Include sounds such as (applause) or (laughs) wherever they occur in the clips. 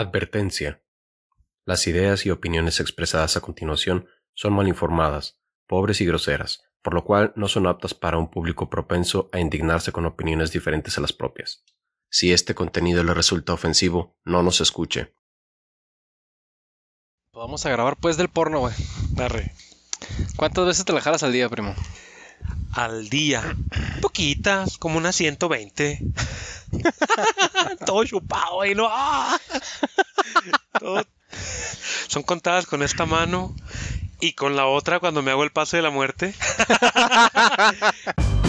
Advertencia. Las ideas y opiniones expresadas a continuación son mal informadas, pobres y groseras, por lo cual no son aptas para un público propenso a indignarse con opiniones diferentes a las propias. Si este contenido le resulta ofensivo, no nos escuche. Vamos a grabar pues del porno, güey. ¿Cuántas veces te la jalas al día, primo? Al día. Poquitas, como unas 120. (laughs) Todo chupado, güey. No. ¡ah! Son contadas con esta mano y con la otra cuando me hago el paso de la muerte. (laughs)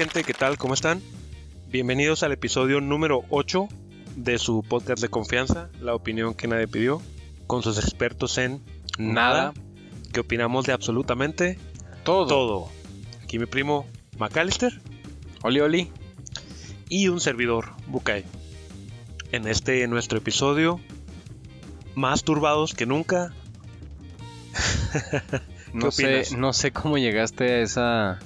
gente, ¿qué tal? ¿Cómo están? Bienvenidos al episodio número 8 de su podcast de confianza, La opinión que nadie pidió, con sus expertos en nada, que opinamos de absolutamente Todo. todo. Aquí mi primo McAllister Oli, oli. y un servidor, Bukai. En este nuestro episodio, más turbados que nunca. (laughs) No sé, no sé cómo llegaste a esa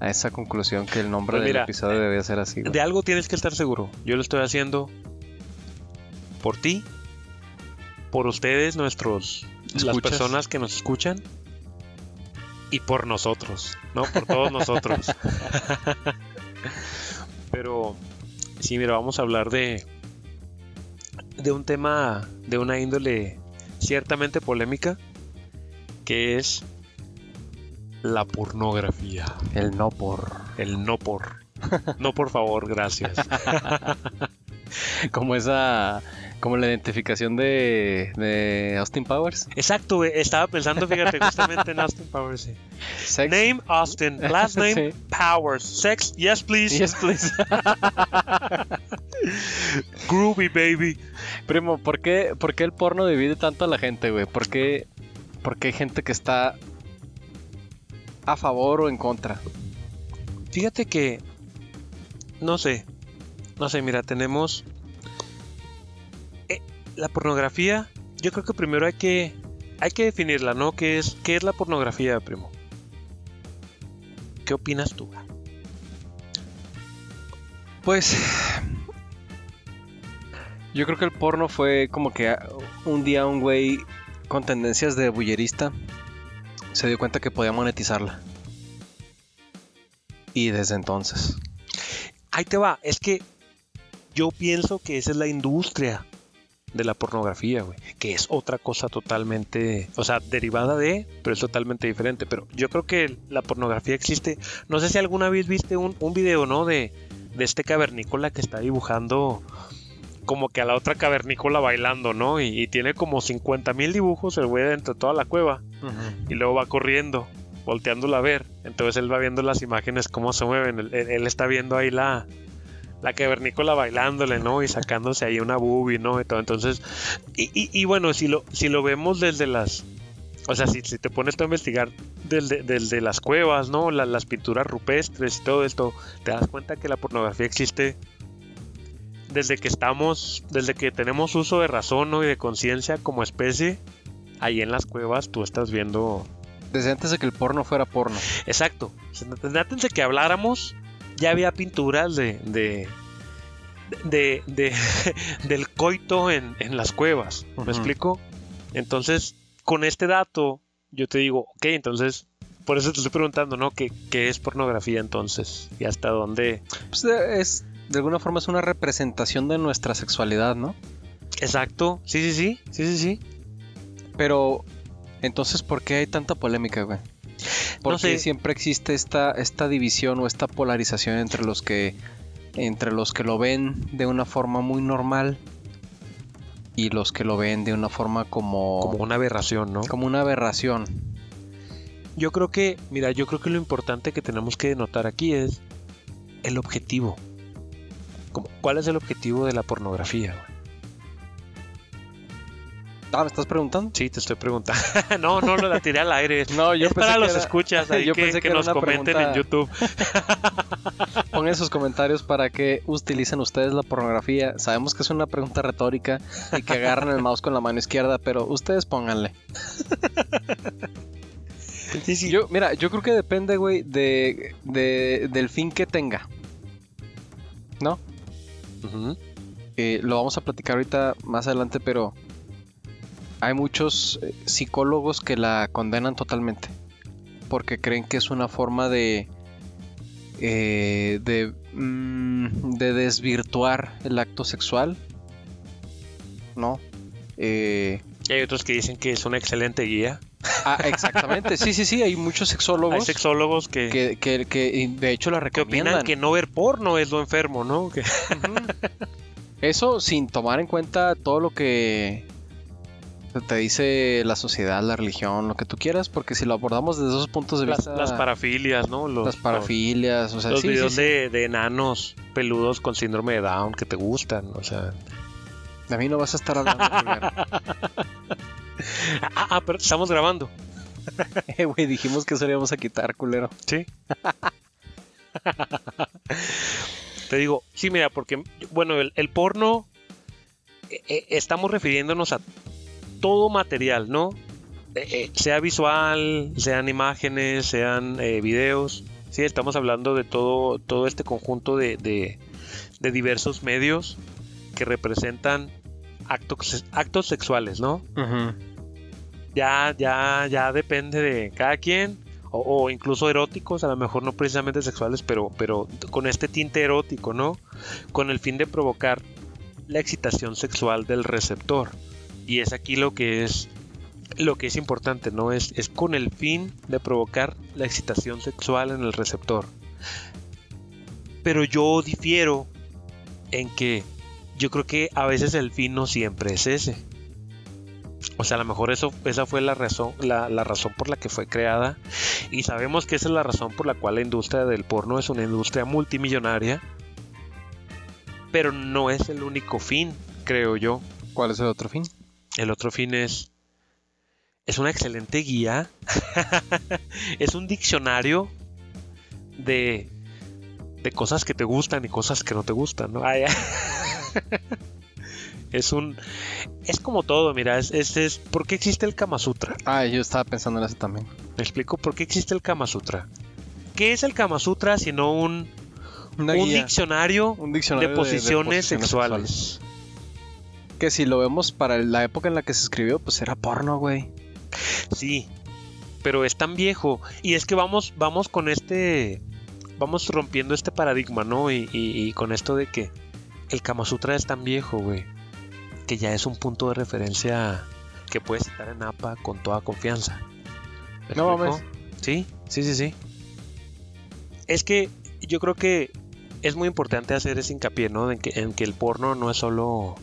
a esa conclusión que el nombre Pues del episodio debía ser así. güey. De algo tienes que estar seguro. Yo lo estoy haciendo por ti, por ustedes, nuestros las personas que nos escuchan y por nosotros, ¿no? Por todos nosotros. (laughs) Pero sí, mira, vamos a hablar de de un tema de una índole ciertamente polémica que es la pornografía. El no por. El no por. No por favor, gracias. (laughs) Como esa. Como la identificación de, de Austin Powers. Exacto, güey, estaba pensando, fíjate, justamente en (laughs) Austin Powers. sí. Sex. Name Austin, last (laughs) name Sí. Powers, sex, yes please, Yes, please. groovy baby. Primo, ¿por qué, ¿por qué el porno divide tanto a la gente, güey? ¿Por qué, por qué hay gente que está a favor o en contra? Fíjate que, no sé, no sé, mira, tenemos eh, la pornografía. Yo creo que primero hay que, hay que definirla, ¿no? ¿Qué es, qué es la pornografía, primo? ¿Qué opinas tú? Pues yo creo que el porno fue como que ah, un día un güey con tendencias de bullerista se dio cuenta que podía monetizarla. Y desde entonces. Ahí te va, es que yo pienso que esa es la industria de la pornografía, güey, que es otra cosa totalmente, o sea, derivada de, pero es totalmente diferente. Pero yo creo que la pornografía existe. No sé si alguna vez viste un, un video, ¿no? De, de este cavernícola que está dibujando como que a la otra cavernícola bailando, ¿no? Y, y tiene como 50 mil dibujos el güey dentro de toda la cueva y luego va corriendo, volteándola a ver. Entonces él va viendo las imágenes, cómo se mueven. Él, está viendo ahí la, la cavernícola bailándole, ¿no? Y sacándose ahí una boobie, ¿no? Y todo. Entonces, y, y- y bueno, si lo, si lo vemos desde las. O sea, si, si te pones a investigar desde, desde las cuevas, ¿no? La- las pinturas rupestres y todo esto, te das cuenta que la pornografía existe desde que estamos, desde que tenemos uso de razón ¿no? y de conciencia como especie. Ahí en las cuevas tú estás viendo Desde antes de que el porno fuera porno. Exacto. Desde antes de que habláramos, ya había pinturas de. de. de. de- (laughs) del coito en, en las cuevas. ¿Me explico? Entonces, con este dato, yo te digo, ok, entonces. Por eso te estoy preguntando, ¿no? ¿Qué, qué es pornografía entonces? ¿Y hasta dónde? Pues eh, es, de alguna forma es una representación de nuestra sexualidad, ¿no? Exacto. Sí, sí, sí. Sí, sí, sí. Pero, entonces, ¿por qué hay tanta polémica, güey? ¿Por No qué sé. siempre existe esta, esta división o esta polarización entre los que entre los que lo ven de una forma muy normal y los que lo ven de una forma como, Como una aberración, ¿no? como una aberración? Yo creo que, mira, yo creo que lo importante que tenemos que notar aquí es el objetivo. Como, ¿Cuál es el objetivo de la pornografía? güey? Ah, ¿me estás preguntando? Sí, te estoy preguntando. (laughs) no, no, lo la tiré al aire. No, yo es pensé para que los era- escuchas (laughs) ahí yo que, pensé que que era nos una comenten pregunta- (laughs) en YouTube. Pongan sus comentarios para qué utilizan ustedes la pornografía. Sabemos que es una pregunta retórica y que agarran el mouse con la mano izquierda, pero ustedes pónganle. Sí, sí. Yo, mira, yo creo que depende, güey, de, de- del fin que tenga. ¿No? Eh, lo vamos a platicar ahorita más adelante, pero hay muchos eh, psicólogos que la condenan totalmente. Porque creen que es una forma de. eh, de. mm, de desvirtuar el acto sexual. ¿No? Eh, Y hay otros que dicen que es una excelente guía. Ah, exactamente. Sí, sí, sí. Hay muchos sexólogos Hay sexólogos que, que, que, que, de hecho la que recomiendan. opinan que no ver porno es lo enfermo, ¿no? Que- Eso sin tomar en cuenta todo lo que te dice la sociedad, la religión, lo que tú quieras, porque si lo abordamos desde esos puntos de las, vista, las parafilias, ¿no? Los, las parafilias, o sea, Los sí, sí, videos sí. De, de enanos peludos con síndrome de Down que te gustan, o sea... De mí no vas a estar hablando. (laughs) Ah, ah, pero estamos grabando, (laughs) Eh, güey, dijimos que íbamos a quitar, culero. ¿sí? te digo, sí, mira, porque, bueno, el, el porno, eh, eh, estamos refiriéndonos a todo material, ¿no? Eh, sea visual, sean imágenes, sean videos, sí, estamos hablando de todo, todo este conjunto de, de- de diversos medios que representan actos, actos sexuales, ¿no? Ya, ya, ya depende de cada quien. O, o incluso eróticos, a lo mejor no precisamente sexuales, pero, pero con este tinte erótico, ¿no? Con el fin de provocar la excitación sexual del receptor. Y es aquí lo que es lo que es importante, ¿no? Es, es con el fin de provocar la excitación sexual en el receptor. Pero yo difiero en que yo creo que a veces el fin no siempre es ese. O sea, a lo mejor eso, esa fue la razón, la, la razón por la que fue creada. Y sabemos que esa es la razón por la cual la industria del porno es una industria multimillonaria. Pero no es el único fin, creo yo. ¿Cuál es el otro fin? El otro fin es. Es una excelente guía. (laughs) es un diccionario de. de cosas que te gustan y cosas que no te gustan, ¿no? Ay, ay. (laughs) es un. Es como todo, mira. Es, es, es- ¿Por qué existe el Kama Sutra? Ah, yo estaba pensando en eso también. Me explico por qué existe el Kama Sutra. ¿Qué es el Kama Sutra sino un, Una un guía, diccionario, un diccionario de posiciones, sexuales? Que si lo vemos para la época en la que se escribió, pues era porno, güey. Sí, pero es tan viejo. Y es que vamos, vamos con este. Vamos rompiendo este paradigma, ¿no? Y, y- y con esto de que el Kama Sutra es tan viejo, güey. Que ya es un punto de referencia que puedes citar en APA con toda confianza. ¿Me No mames. Sí, sí, sí, sí. Es que yo creo que es muy importante hacer ese hincapié, ¿no? En que, en que el porno no es solo.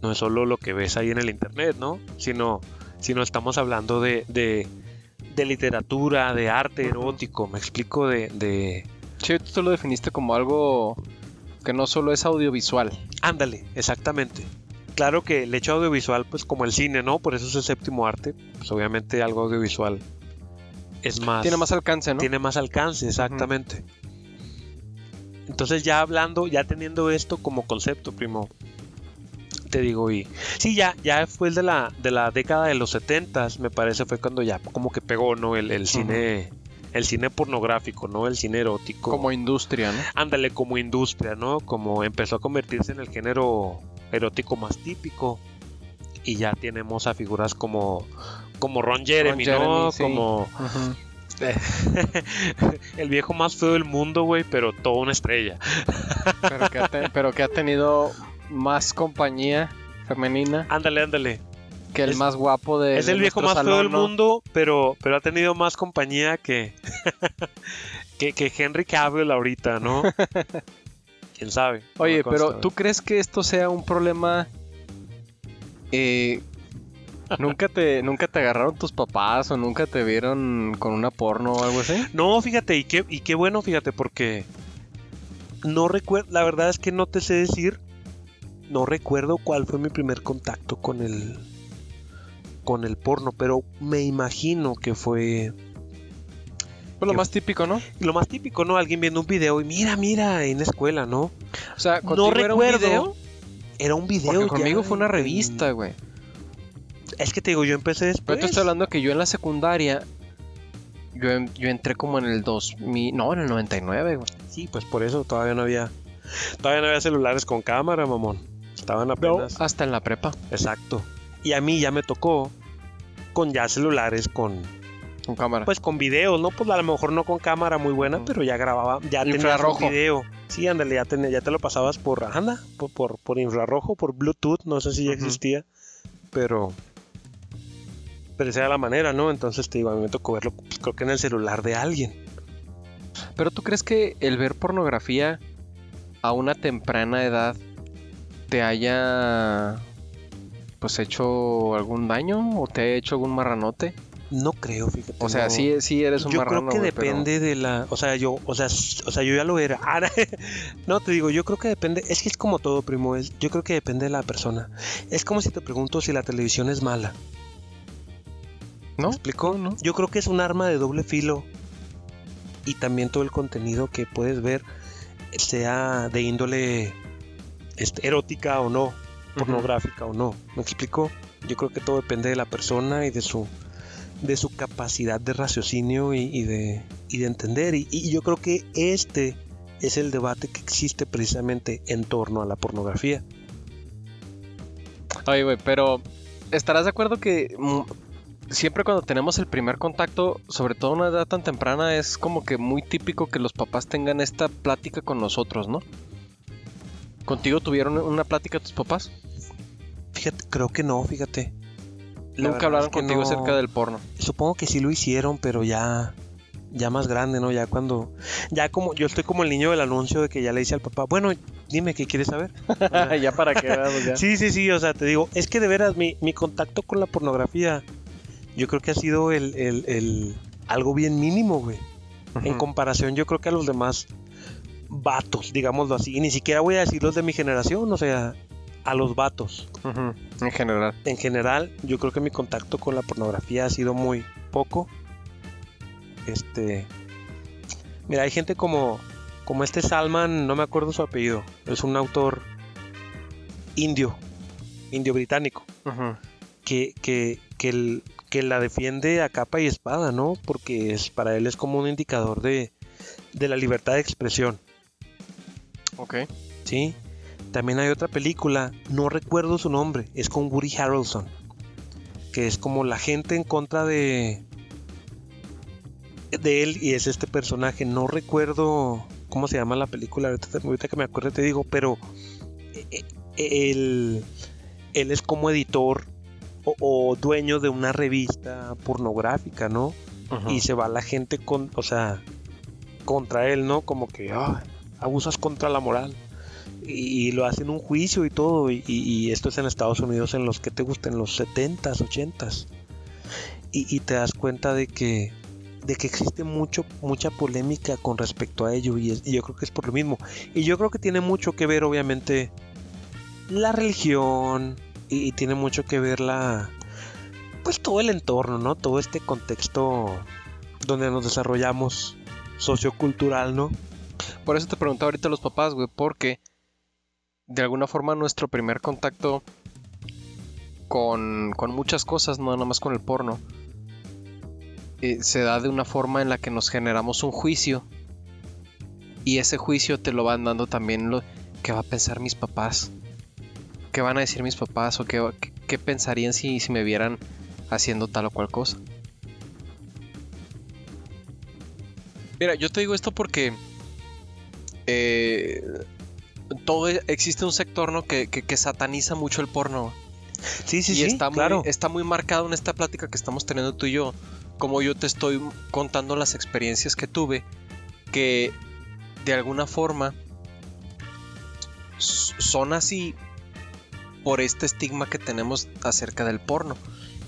No es solo lo que ves ahí en el internet, ¿no? Sino, sino estamos hablando de, de, de literatura, de arte erótico, me explico, de, de... Sí, tú lo definiste como algo que no solo es audiovisual. Ándale, exactamente. Claro que el hecho audiovisual, pues como el cine, ¿no? Por eso es el séptimo arte, pues obviamente algo audiovisual es más... Tiene más alcance, ¿no? tiene más alcance, exactamente. Entonces ya hablando, ya teniendo esto como concepto, primo, te digo, y sí, ya, ya fue el de la, de la década de los 70 me parece, fue cuando ya como que pegó, ¿no? El, el cine, el cine pornográfico, ¿no? El cine erótico. Como industria, ¿no? Ándale, como industria, ¿no? Como empezó a convertirse en el género erótico más típico. Y ya tenemos a figuras como, como Ron Jeremy, Ron ¿no? Jeremy, sí. Como (laughs) el viejo más feo del mundo, güey, pero toda una estrella. pero, que te- pero que ha tenido más compañía femenina Ándale, ándale. que el Es- más guapo de es de el viejo más feo del mundo, pero, pero ha tenido más compañía que, (laughs) que, que Henry Cavill ahorita, ¿no? (laughs) ¿Quién sabe? Oye, consta, pero. ¿tú crees que esto sea un problema? Eh, ¿nunca, te, ¿Nunca te agarraron tus papás o nunca te vieron con una porno o algo así? No, fíjate, y qué, y qué bueno, fíjate, porque no recuerdo, la verdad es que no te sé decir, no recuerdo cuál fue mi primer contacto con el, con el porno, pero me imagino que fue Pues lo más típico, ¿no? lo más típico, ¿no? Alguien viendo un video y mira, mira, en la escuela, ¿no? O sea, No contigo era un recuerdo. video. Era un video. Porque conmigo ya fue una revista, güey. Es que te digo, yo empecé después. Pero te estoy hablando que yo en la secundaria. Yo, yo entré como en el 2000. No, en el 99, güey. Sí, pues por eso todavía no había. Todavía no había celulares con cámara, mamón. Estaban apenas. Hasta en la prepa. Exacto. Y a mí ya me tocó con ya celulares con Con cámara. pues con videos, ¿no? Pues a lo mejor no con cámara muy buena, Mm. pero ya grababa, ya tenías Infrarrojo. un video. Sí, ándale, ya, tenía- ya te lo pasabas por, anda, por, por, por infrarrojo, por Bluetooth, no sé si ya existía, pero pero esa era la manera, ¿no? Entonces te digo, a mí me tocó verlo, pues, creo que en el celular de alguien. Pero tú crees que el ver pornografía a una temprana edad te haya pues hecho algún daño o te haya hecho algún marranote? No creo, fíjate. O sea, no. sí, sí eres un yo marrano. creo que pero- depende de la, o sea, yo, o sea, o sea, yo ya lo era. (laughs) No, te digo, yo creo que depende, es que es como todo, primo, es, yo creo que depende de la persona. Es como si te pregunto si la televisión es mala. ¿No? ¿Me explico? No, no. Yo creo que es un arma de doble filo y también todo el contenido que puedes ver sea de índole este, erótica o no, pornográfica o no. ¿Me explico? Yo creo que todo depende de la persona y de su de su capacidad de raciocinio y, y de, y de entender. Y, y yo creo que este es el debate que existe precisamente en torno a la pornografía. Oye, güey, pero ¿estarás de acuerdo que mm, siempre cuando tenemos el primer contacto, sobre todo a una edad tan temprana, es como que muy típico que los papás tengan esta plática con nosotros, ¿no? ¿Contigo tuvieron una plática tus papás? Fíjate, creo que no, fíjate. Nunca hablaron es que contigo no- acerca del porno. Supongo que sí lo hicieron, pero ya ya más grande, ¿no? Ya cuando ya como yo estoy como el niño del anuncio de que ya le dice al papá, "Bueno, dime qué quieres saber." (laughs) Ya para veamos ya. sí, sí, sí, o sea, te digo, es que de veras mi, mi contacto con la pornografía yo creo que ha sido el, el- el- algo bien mínimo, güey. En comparación, yo creo que a los demás vatos, digámoslo así, y ni siquiera voy a decir los de mi generación, o sea, a los vatos. En general. En general, yo creo que mi contacto con la pornografía ha sido muy poco. Este. Mira, hay gente como. Como este Salman, no me acuerdo su apellido. Es un autor indio. Indio británico. Que, que, que, el- que la defiende a capa y espada, ¿no? Porque es, para él es como un indicador de, de la libertad de expresión. Ok. ¿sí? También hay otra película, no recuerdo su nombre, es con Woody Harrelson, que es como la gente en contra de de él y es este personaje, no recuerdo cómo se llama la película, ahorita, que me acuerdo te digo, pero eh, eh, él, él es como editor o, o dueño de una revista pornográfica, ¿no? Y se va la gente con, o sea, contra él, ¿no? Como que "Ah, abusas contra la moral. Y, lo hacen un juicio y todo. Y, esto es en Estados Unidos en los que te gustan, los 70s, 80s. Y, te das cuenta de que de que existe mucho mucha polémica con respecto a ello y, yo creo que es por lo mismo y yo creo que tiene mucho que ver obviamente la religión y, y tiene mucho que ver la pues todo el entorno, ¿no? Todo este contexto donde nos desarrollamos sociocultural, ¿no? Por eso te preguntaba ahorita a los papás, güey, porque de alguna forma nuestro primer contacto con, con muchas cosas, no nada más con el porno, eh, se da de una forma en la que nos generamos un juicio. Y ese juicio te lo van dando también lo que va a pensar mis papás. ¿Qué van a decir mis papás? ¿O qué, qué pensarían si, si me vieran haciendo tal o cual cosa? Mira, yo te digo esto porque eh, todo e- existe un sector ¿no? que, que- que sataniza mucho el porno. Sí, sí, y sí, está, claro. muy, está muy marcado en esta plática que estamos teniendo tú y yo. Como yo te estoy contando las experiencias que tuve, que de alguna forma son así por este estigma que tenemos acerca del porno.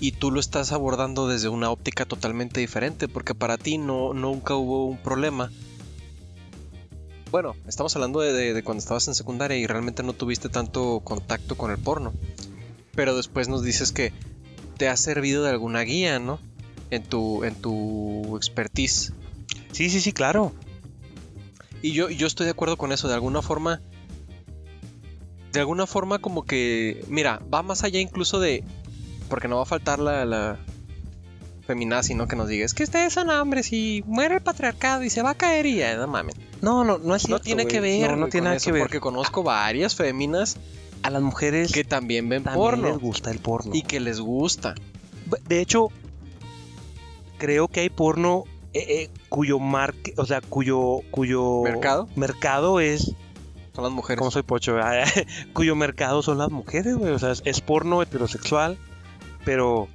Y tú lo estás abordando desde una óptica totalmente diferente, porque para ti no, nunca hubo un problema. Bueno, estamos hablando de, de- de cuando estabas en secundaria y realmente no tuviste tanto contacto con el porno. Pero después nos dices que te ha servido de alguna guía, ¿no? En tu, en tu expertise. Sí, sí, sí, claro. Y yo, yo estoy de acuerdo con eso, de alguna forma. De alguna forma como que, mira, va más allá incluso de... Porque no va a faltar la, la feminazi, ¿no? Que nos diga, es que ustedes son hombres y muere el patriarcado y se va a caer y ya, no mames. No, no, no es No cierto, tiene que ver, No, no tiene nada que ver. Porque conozco varias féminas a las mujeres que también ven también porno les gusta el porno. y que les gusta. De hecho, creo que hay porno eh, eh, cuyo marque, o sea, cuyo cuyo ¿Mercado? mercado es Son las mujeres. como soy pocho, ¿verdad? (laughs) cuyo mercado son las mujeres, güey, o sea, es, es porno heterosexual, pero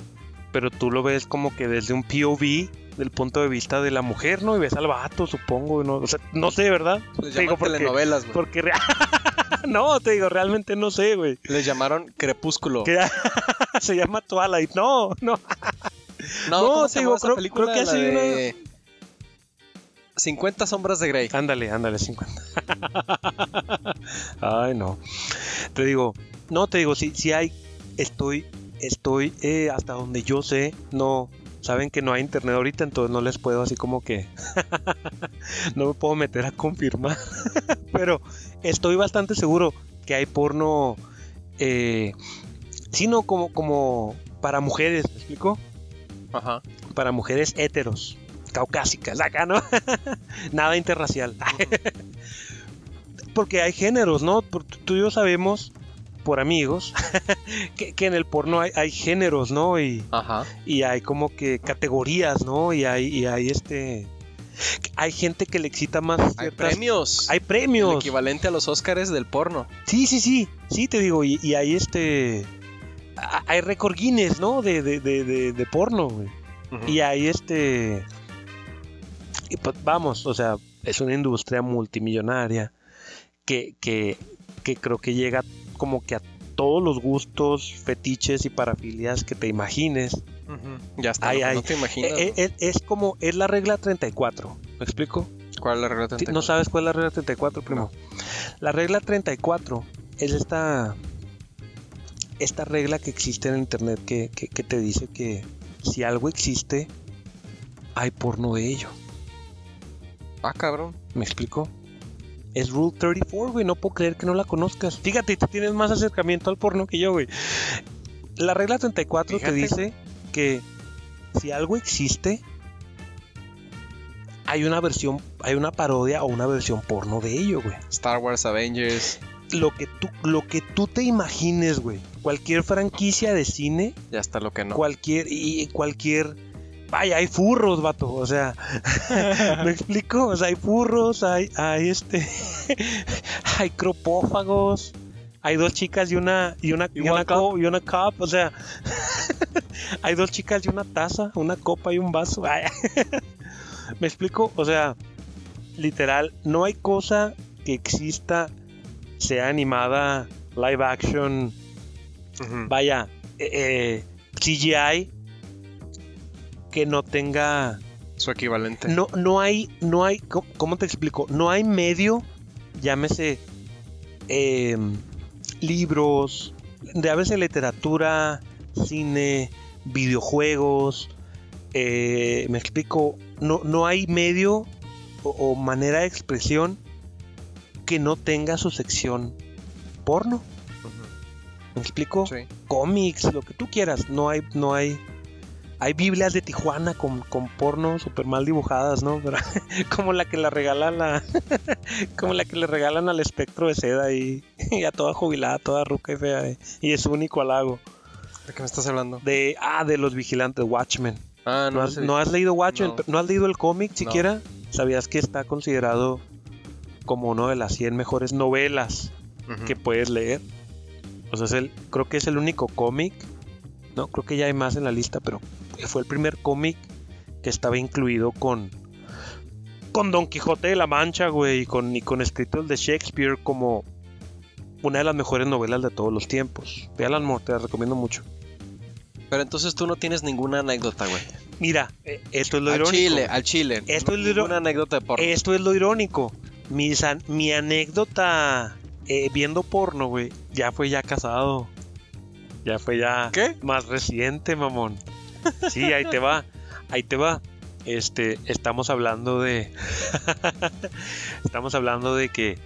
pero tú lo ves como que desde un POV del punto de vista de la mujer, ¿no? Y ves al vato, supongo, ¿no? O sea, no sé, ¿verdad? Les Te digo porque- telenovelas, güey. Porque re- (laughs) no, te digo, realmente no sé, güey. Les llamaron Crepúsculo. Que (laughs) se llama Twilight. No, no. No, No, ¿cómo te digo, creo- película? creo que La sí, de 50 sombras de Grey. Ándale, ándale, 50. (laughs) Ay, no. Te digo, no, te digo, si, si hay, estoy, estoy, eh, hasta donde yo sé, no, saben que no hay internet ahorita, entonces no les puedo así como que, (laughs) no me puedo meter a confirmar, (laughs) pero estoy bastante seguro que hay porno, eh, sino como, como para mujeres, ¿me explico? Ajá. para mujeres heteros, caucásicas, acá, ¿no? (laughs) Nada interracial. Porque hay géneros, ¿no? Por- Tú y yo sabemos, por amigos, (laughs) que, que en el porno hay, hay géneros, ¿no? Y, Ajá. y hay como que categorías, ¿no? Y hay, y hay este... Hay gente que le excita más Hay premios. Hay El premios. equivalente a los Óscares del porno. Sí, sí, sí. Sí, te digo. Y, y hay este... Hay récord Guinness, ¿no? De, de, de, de, porno, güey. Y ahí este... y pues, vamos, o sea, es una industria multimillonaria que, que, que creo que llega como que a todos los gustos, fetiches y parafilias que te imagines. Ujú. Ya está. Ay, no, ay. no te imaginas. Eh, eh, es, como, es la regla 34, ¿me explico? ¿Cuál es la regla Ti- 34? ¿No sabes cuál es la regla 34, primo? La regla 34 es esta, esta regla que existe en internet que, que- que te dice que si algo existe, hay porno de ello. Ah, cabrón. ¿Me explico? Es Rule 34, güey. No puedo creer que no la conozcas. Fíjate, tú tienes más acercamiento al porno que yo, güey. La regla 34 Fíjate, te dice que si algo existe, hay una versión, hay una parodia o una versión porno de ello, güey. Star Wars, Avengers. Lo que tú, lo que tú te imagines, güey. Cualquier franquicia de cine, Ya está lo que no. cualquier, y cualquier. Vaya, hay furros, vato. O sea, (laughs) ¿me explico? O sea, hay furros, hay, hay este. (laughs) hay cropófagos. Hay dos chicas y una y una, y ¿Y one una, y una cup, o sea, (laughs) hay dos chicas y una taza, una copa y un vaso. Ay, ¿Me explico? O sea, literal, no hay cosa que exista, sea animada, live action, vaya, eh, eh, CGI, que no tenga, Su equivalente. no, no hay, no hay, ¿cómo, te explico? No hay medio, llámese eh, libros, llámese literatura, cine, videojuegos, eh, me explico, no, no hay medio o, o manera de expresión que no tenga su sección porno. ¿Me explico? Sí. cómics, lo que tú quieras. No hay, no hay. Hay Biblias de Tijuana con, con porno súper mal dibujadas, ¿no? Pero- (laughs) como la que la regala la. (laughs) como la que le regalan al espectro de seda y, y (laughs) a toda jubilada, toda ruca y fea. eh, Y es único halago. ¿De qué me estás hablando? De. Ah, de los vigilantes, Watchmen. Ah, ¿No, no. has, no has leído Watchmen? No. ¿No has leído el cómic siquiera? ¿Sabías que está considerado como una de las 100 mejores novelas que puedes leer. O sea, es el, creo que es el único cómic. No, creo que ya hay más en la lista, pero fue el primer cómic que estaba incluido con con Don Quijote de la Mancha, güey, y con, y con escritos de Shakespeare como una de las mejores novelas de todos los tiempos. Ve Alan Moore, te la recomiendo mucho. Pero entonces tú no tienes ninguna anécdota, güey. Mira, eh, esto es lo Al irónico. chile, al chile. Esto No- es lo- Ninguna anécdota de porno. Esto es lo irónico. Mi anécdota eh, viendo porno, güey, ya fue ya casado. Ya fue ya ¿Qué? más reciente, mamón. (laughs) Sí, ahí te va. Ahí te va. Este, estamos hablando de. (laughs) estamos hablando de que.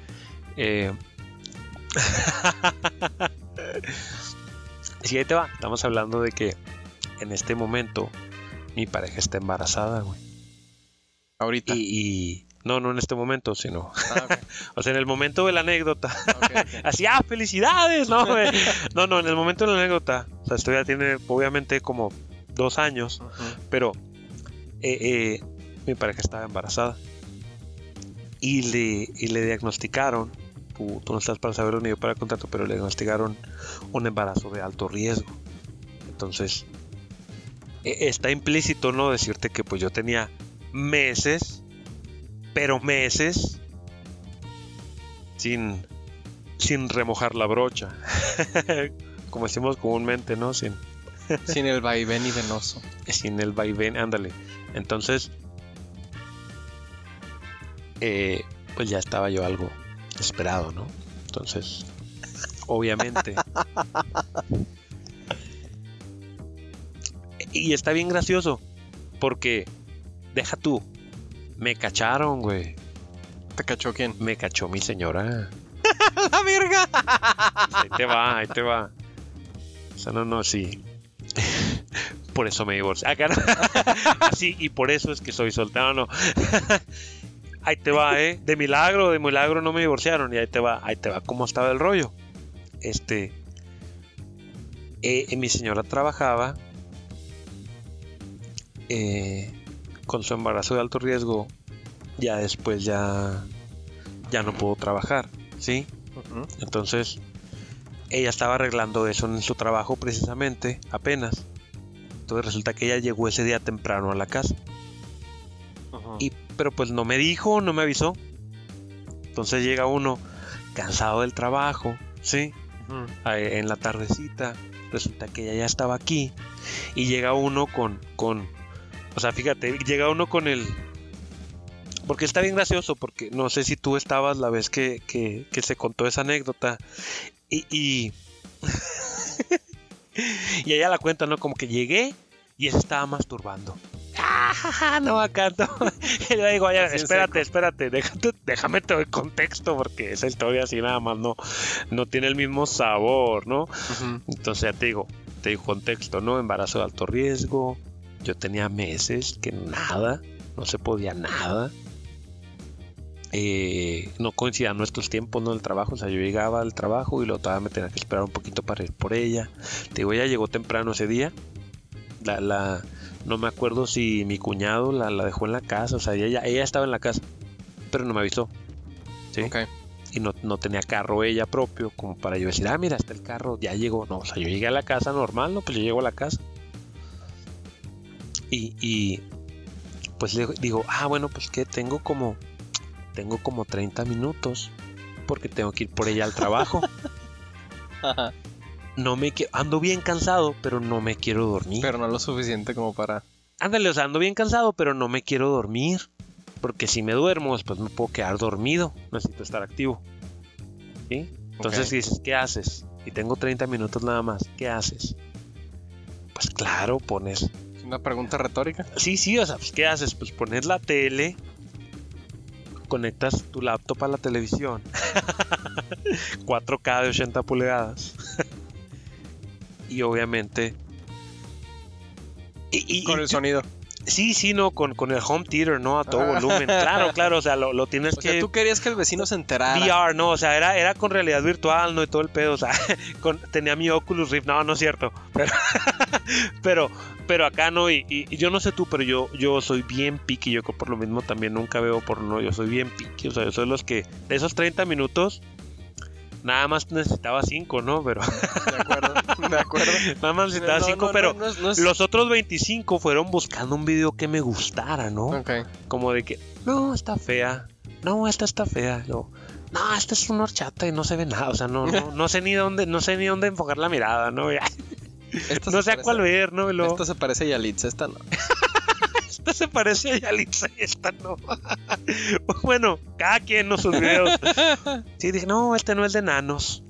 eh, (laughs) sí, ahí te va. Estamos hablando de que en este momento mi pareja está embarazada, güey. Ahorita. Y, y- No, no en este momento, sino. Ah, O sea, en el momento de la anécdota. Así, ah, felicidades, ¿no? güey? No, no, en el momento de la anécdota. O sea, esto ya tiene, obviamente, como dos años. Pero eh, eh, mi pareja estaba embarazada. Y le, y le diagnosticaron, tú, tú no estás para saberlo ni yo para contacto, pero le diagnosticaron un embarazo de alto riesgo. Entonces, eh, está implícito, ¿no? Decirte que pues yo tenía meses, pero meses, sin, sin remojar la brocha. (laughs) Como decimos comúnmente, ¿no? Sin, Sin el vaivén y venoso. (laughs) sin el vaivén, ándale. Entonces, eh, pues ya estaba yo algo esperado, ¿no? Entonces, obviamente. (laughs) y está bien gracioso, porque, deja tú, me cacharon, güey. ¿Te cachó quién? Me cachó mi señora. (laughs) ¡La verga! Ahí te va, ahí te va. O sea, no, no, sí. Por eso me divorcié. No. Así, (laughs) y por eso es que soy soltero, no. (laughs) Ahí te va, eh. De milagro, de milagro no me divorciaron. Y ahí te va, ahí te va cómo estaba el rollo. Este. eh, mi señora trabajaba eh, con su embarazo de alto riesgo. Ya después ya. Ya no pudo trabajar, ¿sí? Entonces, ella estaba arreglando eso en su trabajo precisamente, apenas. Entonces resulta que ella llegó ese día temprano a la casa. Y, pero pues no me dijo, no me avisó. Entonces llega uno cansado del trabajo, ¿sí? En la tardecita. Resulta que ella ya estaba aquí. Y llega uno con, con. O sea, fíjate, llega uno con el. Porque está bien gracioso, porque no sé si tú estabas la vez que, que, que se contó esa anécdota. Y. Y, (laughs) (laughs) y ella la cuenta, ¿no? Como que llegué y se estaba masturbando. Ah, no, acá no. (laughs) Y le digo, "Oye, Así en espérate, espérate, déjate, déjame te doy contexto porque esa historia así nada más no, no tiene el mismo sabor, ¿no? Entonces ya te digo, te digo contexto, ¿no? Embarazo de alto riesgo. Yo tenía meses que nada, no se podía nada. Eh, no coincidían nuestros tiempos, ¿no? El trabajo, o sea, yo llegaba al trabajo y luego todavía me tenía que esperar un poquito para ir por ella. Te digo, ella llegó temprano ese día. La, la, no me acuerdo si mi cuñado la, la dejó en la casa, o sea, ella, ella estaba en la casa, pero no me avisó. ¿sí? Y no, no tenía carro ella propio como para yo decir, ah, mira, está el carro, ya llegó. No, o sea, yo llegué a la casa normal, ¿no? Pues yo llego a la casa. Y, y pues le digo, ah, bueno, pues que tengo como, tengo como 30 minutos porque tengo que ir por ella al trabajo. (laughs) Ajá. No me ando bien cansado, pero no me quiero dormir. Pero no lo suficiente como para. Ándale, o sea, ando bien cansado, pero no me quiero dormir. Porque si me duermo, después me puedo quedar dormido. Necesito estar activo. ¿Sí? Entonces Ok. dices, ¿qué haces? Y tengo 30 minutos nada más. ¿Qué haces? Pues claro, pones. Una pregunta retórica. Sí, sí, o sea, pues ¿qué haces? Pues pones la tele. Conectas tu laptop a la televisión. (laughs) 4K de 80 pulgadas. (laughs) y obviamente. Y, y- Con el sonido. Sí, sí, no, con, con el home theater, ¿no? A todo Ah. volumen. Claro, claro, o sea, lo, lo tienes O sea, que... tú querías que el vecino se enterara. VR, no, o sea, era, era con realidad virtual, ¿no? Y todo el pedo, o sea, (laughs) con- tenía mi Oculus Rift, no, no es cierto. Pero, (laughs) pero, pero acá no, y, y- y yo no sé tú, pero yo, yo soy bien piqui, yo por lo mismo también nunca veo porno, yo soy bien piqui, o sea, yo soy los que, de esos 30 minutos, nada más necesitaba 5, ¿no? Pero De acuerdo. De acuerdo. (laughs) nada más necesitaba No, 5, no, pero... no, es- Los otros 25 fueron buscando un video que me gustara, ¿no? Como de que, no, está fea. No, esta está fea. Yo, no, esta es una horchata y no se ve nada. O sea, no, no, no sé ni dónde, no sé ni dónde enfocar la mirada, ¿no? (laughs) Ya, no sé a cuál ver, ¿no? Esta se parece a Yalitza, esta no. (laughs) esta se parece a Yalitza y esta no. (laughs) bueno, cada quien no sus videos. (laughs) Sí, dije, no, este no es de nanos.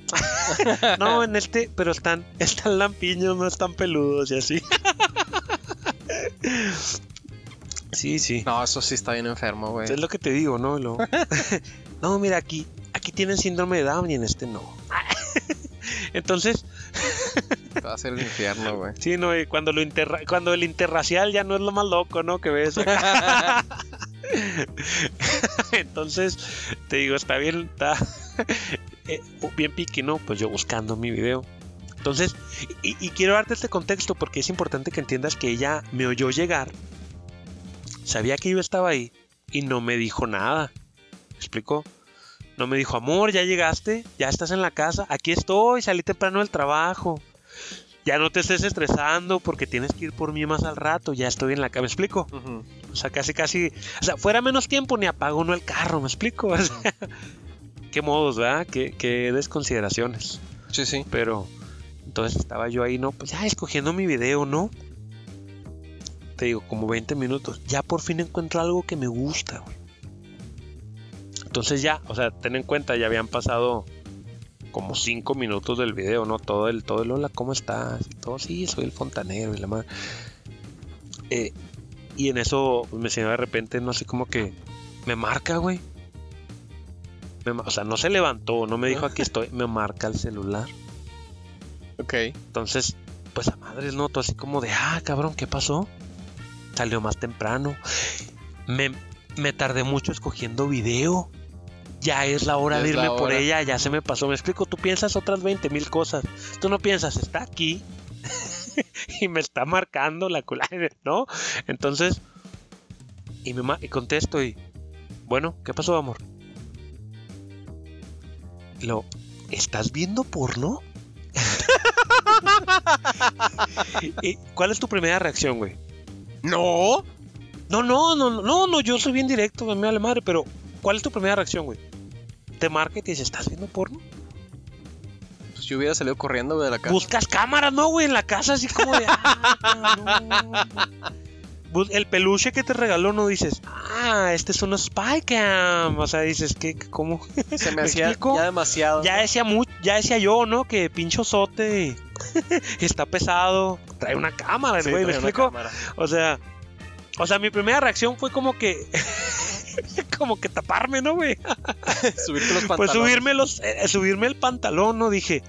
(laughs) no, en este, pero están, están lampiños, no están peludos y así. sí, sí. No, eso sí está bien enfermo, güey. Es lo que te digo, ¿no? Lo- no, mira, aquí, aquí tienen síndrome de Down y en este no. Entonces, va a hacer el infierno, güey. sí, no, y cuando lo interra cuando el interracial ya no es lo más loco, ¿no? Que ves. (laughs) Entonces, te digo, está bien, está eh, bien piqui, ¿no? Pues yo buscando mi video. Entonces, y, quiero darte este contexto porque es importante que entiendas que ella me oyó llegar, sabía que yo estaba ahí y no me dijo nada. ¿Me explico? No me dijo, amor, ya llegaste, ya estás en la casa, aquí estoy, salí temprano del trabajo. Ya no te estés estresando porque tienes que ir por mí más al rato, ya estoy en la casa, ¿me explico? O sea, casi, casi. O sea, fuera menos tiempo ni apago uno el carro, ¿me explico? O sea, qué modos, ¿verdad? Qué, qué desconsideraciones. Sí, sí. Pero, entonces estaba yo ahí, ¿no? Pues ya escogiendo mi video, ¿no? Te digo, como 20 minutos. Ya por fin encuentro algo que me gusta, güey. Entonces ya, o sea, ten en cuenta, ya habían pasado como 5 minutos del video, ¿no? Todo el, todo el hola, ¿cómo estás? Y todo, sí, soy el fontanero y la madre. Eh, y en eso pues, me enseñó de repente, no sé, como que me marca, güey. Me o sea, no se levantó, no me dijo aquí (laughs) estoy, me marca el celular. Ok. Entonces, pues a madres noto así como de, ah, cabrón, ¿qué pasó? Salió más temprano. Me, me tardé mucho escogiendo video. Ya es la hora Ya de irme por hora. ella, ya se me pasó. Me explico, tú piensas otras 20 mil cosas. Tú no piensas, está aquí. (laughs) y me está marcando la cula, (laughs) ¿no? Entonces, y me y contesto y, bueno, ¿qué pasó, amor? Lo, ¿estás viendo porno? (laughs) ¿Y ¿Cuál es tu primera reacción, güey? ¡No! No, no, no, no, no, yo soy bien directo, me vale madre, pero ¿cuál es tu primera reacción, güey? Te marca y te dice, ¿estás viendo porno? Pues yo hubiera salido corriendo de la casa. Buscas cámaras, ¿no, güey? En la casa, así como de. "Ah, cabrón". Bus- El peluche que te regaló, no dices, ah, este es un spy cam. O sea, dices, ¿qué? ¿Cómo? Se me ¿Me hacía explico? ya demasiado. Ya ¿no? decía, ya decía yo, ¿no? Que pincho sote. Está pesado. Trae una cámara, Sí, güey, ¿me explico? cámara. O sea, o sea, mi primera reacción fue como que. (laughs) como que taparme, ¿no, güey? (laughs) Subirte los pantalones. Pues subirme los, eh, subirme el pantalón, ¿no? Dije,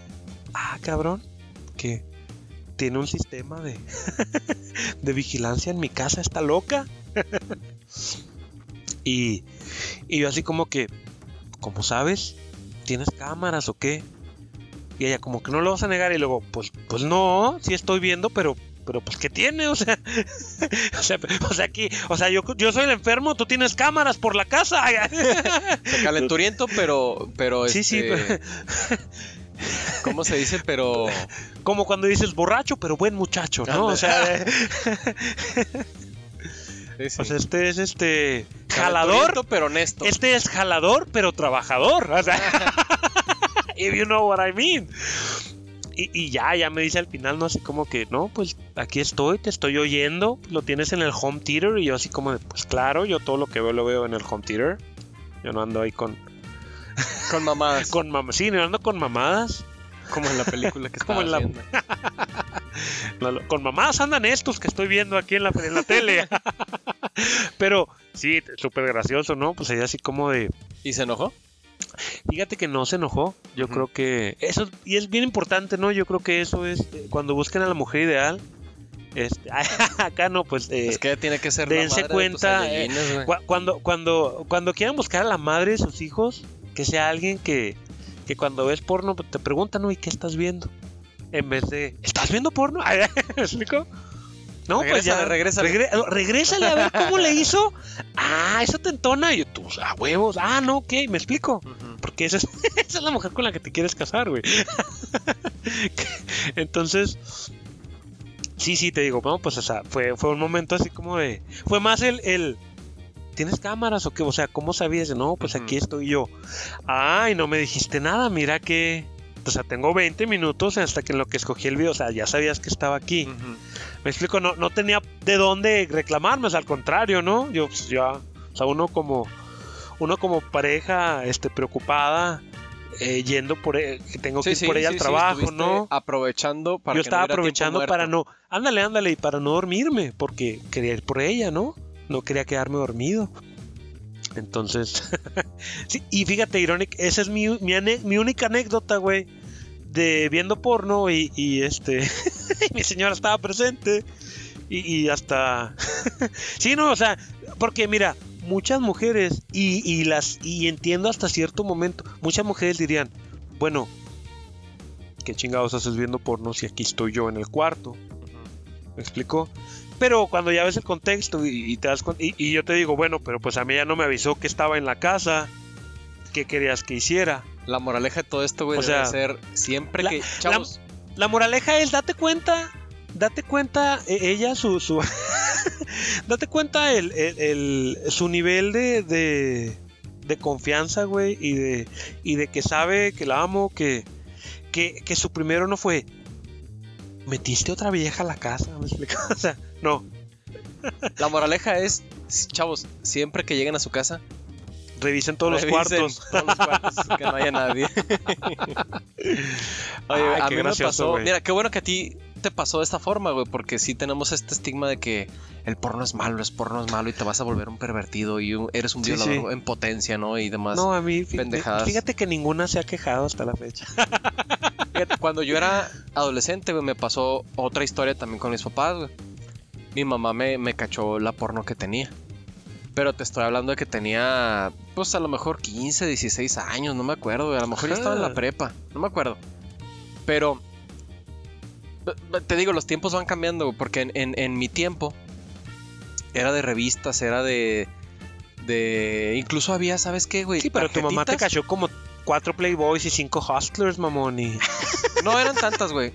ah, cabrón, que tiene un sistema de, (laughs) de vigilancia en mi casa, está loca. y, y yo así como que, ¿cómo sabes? ¿Tienes cámaras o qué? Y ella como que no lo vas a negar y luego, pues, pues no, sí estoy viendo, pero, pero pues ¿qué tiene? O sea, (laughs) o sea, o sea, aquí, o sea, yo, yo soy el enfermo, tú tienes cámaras por la casa. (laughs) Calenturiento, pero. pero Sí, sí, este, ¿Cómo se dice? Pero. Como cuando dices borracho, pero buen muchacho, ¿no? O sea, eh, (laughs) sí, sí. o sea, este es este jalador, pero honesto. este es jalador, pero trabajador. O sea, if you know what I mean. Y, y ya, ya me dice al final, ¿no? Así como que, no, pues aquí estoy, te estoy oyendo, lo tienes en el home theater. Y yo así como de, pues claro, yo todo lo que veo lo veo en el home theater. Yo no ando ahí con, (laughs) Con mamadas. con mamadas. Sí, no ando con mamadas. Como en la película que (laughs) Como estaba en la- haciendo. (laughs) No, lo- con mamadas andan estos que estoy viendo aquí en la, en la tele. Pero sí, súper gracioso, ¿no? Pues ella así como de... ¿Y se enojó? Fíjate que no se enojó. Yo creo que eso, y es bien importante, ¿no? Yo creo que eso es, eh, cuando busquen a la mujer ideal, este, (laughs) acá no, pues... eh, es que tiene que ser dense la madre cuenta, de tus. Cu- Cuando, cuando, cuando quieran buscar a la madre de sus hijos, que sea alguien que, que cuando ves porno pues, te preguntan, ¿no? ¿Y qué estás viendo? En vez de, ¿estás viendo porno? (laughs) ¿Me explico? No, pues ya. Regrésale, regrésale. regre- regrésale a ver cómo le hizo. Ah, eso te entona. Y tú, a huevos. Ah, no, ok, me explico. Porque esa es, (laughs) esa es la mujer con la que te quieres casar, güey. (laughs) Entonces, sí, sí, te digo, bueno, pues, o sea, fue, fue un momento así como de. Fue más el. el ¿Tienes cámaras o qué? O sea, ¿cómo sabías? No, pues aquí estoy yo. Ay, no me dijiste nada, mira que. O sea, tengo 20 minutos hasta que en lo que escogí el video, o sea, ya sabías que estaba aquí. Me explico, no, no tenía de dónde reclamarme, o sea, al contrario, ¿no? Yo, pues, ya, o sea, uno como, uno como pareja, este, preocupada, eh, yendo por e- que tengo que ir sí, por ella sí, al trabajo, ¿no? Aprovechando para Yo que estaba aprovechando para no, ándale, ándale, y para no dormirme, porque quería ir por ella, ¿no? No quería quedarme dormido. Entonces, (laughs) sí, y fíjate, Ironic, esa es mi, mi, mi única anécdota, güey, de viendo porno y, y este, (laughs) mi señora estaba presente y, y hasta, (laughs) sí, no, o sea, porque mira, muchas mujeres y, y las, y entiendo hasta cierto momento, muchas mujeres dirían, bueno, ¿qué chingados haces viendo porno si aquí estoy yo en el cuarto? ¿Me explicó? Pero cuando ya ves el contexto y, y te das cuenta, y, y yo te digo, bueno, pero pues a mí ya no me avisó que estaba en la casa, ¿qué querías que hiciera? La moraleja de todo esto, güey, O debe sea, ser siempre la- que... Chavos, La moraleja es, date cuenta, date cuenta, e- ella, su, su (laughs) date cuenta el, el- el- su nivel de, de, de confianza, güey, y de, y de que sabe que la amo, que, que, que su primero no fue, metiste otra vieja a la casa, ¿me? (laughs) O sea, no, la moraleja es, chavos, siempre que lleguen a su casa, revisen todos los cuartos. (laughs) Todos los cuartos, que no haya nadie. (laughs) Oye, Ay, a mí me gracioso, pasó... güey. Mira, qué bueno que a ti te pasó de esta forma, güey, porque sí tenemos este estigma de que el porno es malo, es porno es malo y te vas a volver un pervertido y un- eres un Sí, violador sí. en potencia, ¿no? Y demás. No, a mí, pendejadas. fíjate que ninguna se ha quejado hasta la fecha. (laughs) Fíjate, cuando yo era adolescente, güey, me pasó otra historia también con mis papás, güey. Mi mamá me, me cachó la porno que tenía. Pero te estoy hablando de que tenía, pues a lo mejor 15, 16 años, no me acuerdo. A lo mejor ya estaba en la prepa, no me acuerdo. Pero, te digo, los tiempos van cambiando, porque en, en- en mi tiempo era de revistas, era de... de incluso había, ¿sabes qué, güey? Sí, pero tu mamá te cachó como cuatro Playboys y cinco Hustlers, mamón. Y... (laughs) No eran tantas, güey.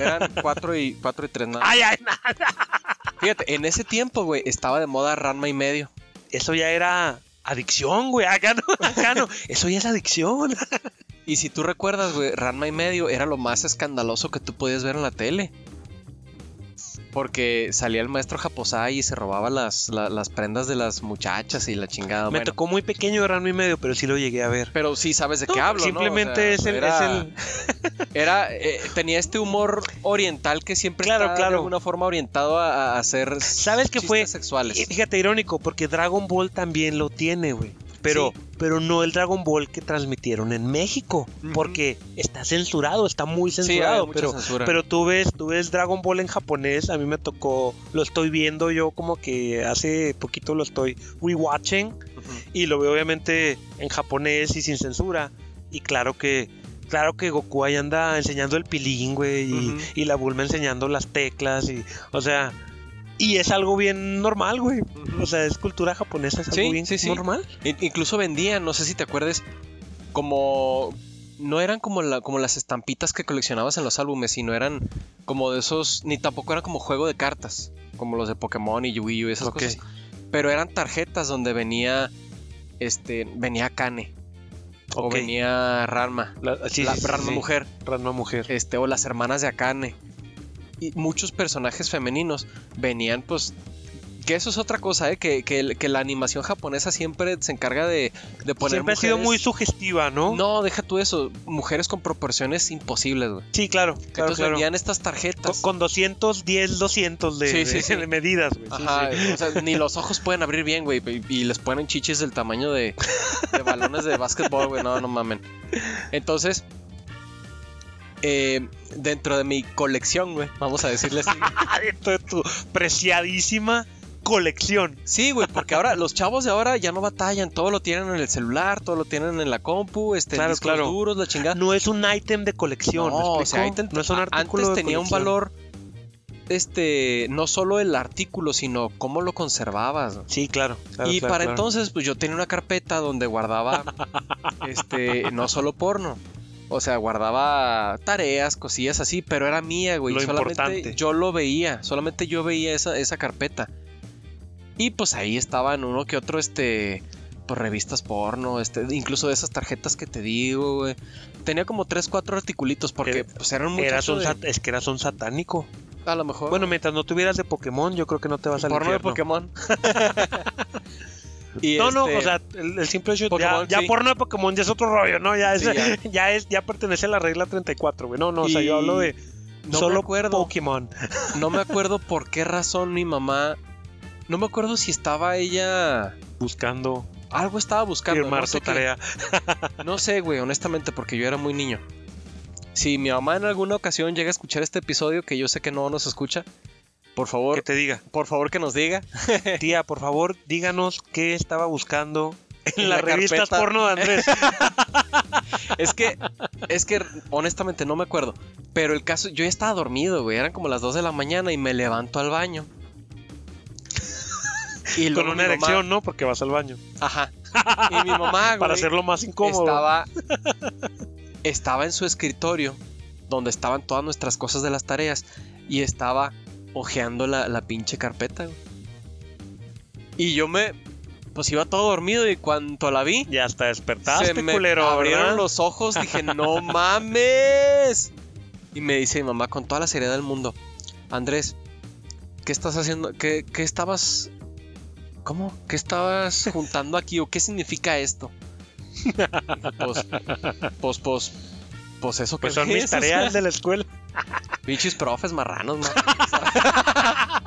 Eran cuatro y, cuatro y tres nada. ay, ay, nada. Fíjate, en ese tiempo, güey, estaba de moda Ranma y medio. Eso ya era adicción, güey. Acá no, (laughs) acá no. Eso ya es adicción. Y si tú recuerdas, güey, Ranma y medio era lo más escandaloso que tú podías ver en la tele. Porque salía el maestro Japosai y se robaba las, la- las prendas de las muchachas y la chingada. Me bueno. tocó muy pequeño rano y medio, pero sí lo llegué a ver. Pero sí sabes de qué No, hablo, ¿no? Simplemente O sea, es el. era, es el- era, eh, tenía este humor oriental que siempre Claro, está claro. de alguna forma orientado a, a hacer ¿Sabes qué fue? sexuales. Y fíjate, irónico, porque Dragon Ball también lo tiene, güey. Pero, Sí. pero no el Dragon Ball que transmitieron en México. Porque está censurado, está muy censurado. pero, censura. pero tú ves, tú ves Dragon Ball en japonés. A mí me tocó, lo estoy viendo yo como que hace poquito lo estoy rewatching. Ujú. Y lo veo obviamente en japonés y sin censura. Y claro que, claro que Goku ahí anda enseñando el pilín, güey. Y, la Bulma enseñando las teclas. Y, o sea, y es algo bien normal, güey. O sea, es cultura japonesa, es Sí, algo bien sí, sí. normal. In- Incluso vendían, no sé si te acuerdes, como... No eran como, la, como las estampitas que coleccionabas en los álbumes, sino eran como de esos... Ni tampoco eran como juego de cartas, como los de Pokémon y Yu-Gi-Oh! y esas cosas. Pero eran tarjetas donde venía... Este, venía Kane. O venía Ranma. La, sí, la sí, sí, Ranma sí. mujer. Ranma mujer. Este, o las hermanas de Akane. Y muchos personajes femeninos venían, pues. Que eso es otra cosa, ¿eh? Que, que, que la animación japonesa siempre se encarga de, de poner. Siempre ha sido muy sugestiva, ¿no? No, deja tú eso. Mujeres con proporciones imposibles, güey. Sí, claro, claro, Entonces claro. vendían estas Con, tarjetas. con 210, 200 de, Sí, sí, de- sí. de medidas, güey. Ajá, o sea, ni los ojos pueden abrir bien, güey. Y, y les ponen chichis del tamaño de, de balones de básquetbol, güey. No, no mamen. Entonces, eh, dentro de mi colección, güey, vamos a decirle así. (laughs) Dentro de tu preciadísima colección. Sí, güey, porque ahora los chavos de ahora ya no batallan, todo lo tienen en el celular, todo lo tienen en la compu, este, Claro, discos claro. duros, la chingada. No es un ítem de colección. ¿me No, o sea, no es un artículo antes de tenía un valor, este, no solo el artículo, sino cómo lo conservabas. Sí, claro. claro, y claro, para claro. entonces, pues yo tenía una carpeta donde guardaba, (laughs) este, no solo porno. O sea, guardaba tareas, cosillas así, pero era mía, güey. Lo solamente importante. yo lo veía, solamente yo veía esa, esa carpeta. Y pues ahí estaban uno que otro, este, pues revistas porno, este, incluso de esas tarjetas que te digo, güey. Tenía como tres, cuatro articulitos porque Era- pues eran de- sat- es que eras un satánico. a lo mejor Bueno, mientras no tuvieras de Pokémon, yo creo que no te vas al porno de. Pokémon. (laughs) Y No, no, este, o sea, el, el simple hecho ya, Pokémon, ya sí. porno de Pokémon ya es otro rollo, ¿no? Ya es, Sí, ya. (laughs) ya. es, ya pertenece a la regla 34, güey. No, no, o sea, Y yo hablo de no me solo acuerdo. Pokémon. No me acuerdo por qué razón mi mamá. No me acuerdo si estaba ella. Buscando Algo estaba buscando. firmar no sé qué. tarea. No sé, güey, honestamente, porque yo era muy niño. Si mi mamá en alguna ocasión llega a escuchar este episodio, que yo sé que no nos escucha, por favor, Que te diga, por favor que nos diga. (laughs) tía, por favor, díganos qué estaba buscando en, las la revistas porno de Andrés. (laughs) Es que, es que honestamente no me acuerdo. Pero el caso, yo ya estaba dormido, güey. Eran como las 2 de la mañana y me levanto al baño. Y Con una erección, ¿no? Porque vas al baño. Ajá. Y mi mamá, (laughs) güey, Para hacerlo más incómodo. estaba, (laughs) estaba en su escritorio, donde estaban todas nuestras cosas de las tareas, y estaba hojeando la, la pinche carpeta, güey. Y yo me, pues iba todo dormido y cuando la vi, Ya hasta despertaste, se me culero. abrieron ¿verdad? los ojos, dije, no (laughs) mames. Y me dice mi mamá con toda la seriedad del mundo, Andrés, ¿qué estás haciendo? ¿Qué, qué estabas... ¿Cómo? ¿Qué estabas juntando aquí o qué significa esto? Pues, pues, pues, pues eso que Pues son mis tareas de la escuela. Pinches profes marranos, man. (laughs)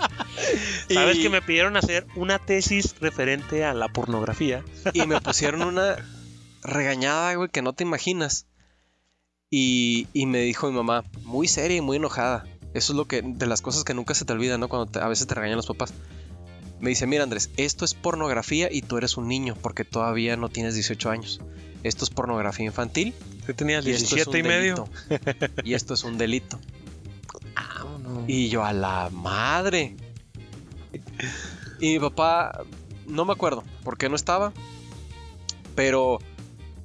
Sabes Y- que me pidieron hacer una tesis referente a la pornografía. Y me pusieron una regañada, güey, que no te imaginas. Y, y me dijo mi mamá, muy seria y muy enojada. Eso es lo que, de las cosas que nunca se te olvidan, ¿no? Cuando te- a veces te regañan los papás. Me dice, mira Andrés, esto es pornografía y tú eres un niño porque todavía no tienes 18 años. Esto es pornografía infantil Tú tenías y esto es 17 un y medio. delito. Y esto es un delito. Y yo a la madre. Y mi papá, no me acuerdo por qué no estaba. Pero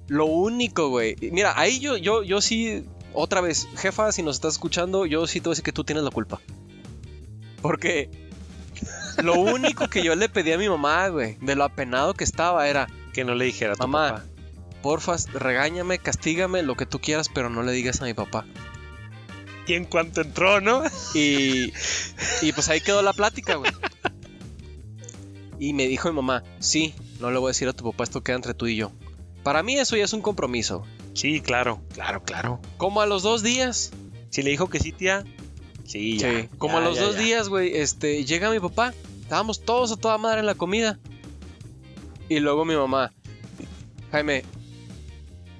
lo único, güey. Mira, ahí yo, yo, yo sí, otra vez, jefa, si nos estás escuchando, yo sí te voy a decir que tú tienes la culpa. Porque lo único que yo le pedí a mi mamá, güey, de lo apenado que estaba, era, Que no le dijera a tu Mamá. papá. porfa, regáñame, castígame, lo que tú quieras, pero no le digas a mi papá. Y en cuanto entró, ¿no? Y, y pues ahí quedó la plática, güey. Y me dijo mi mamá, sí, no le voy a decir a tu papá, esto queda entre tú y yo. Para mí eso ya es un compromiso. Sí, claro, claro, claro. Como a los dos días. Si le dijo que sí, tía. Sí, ya. Sí, como ya, a los ya, dos ya. días, güey, este, llega mi papá. Estábamos todos a toda madre en la comida. Y luego mi mamá, Jaime,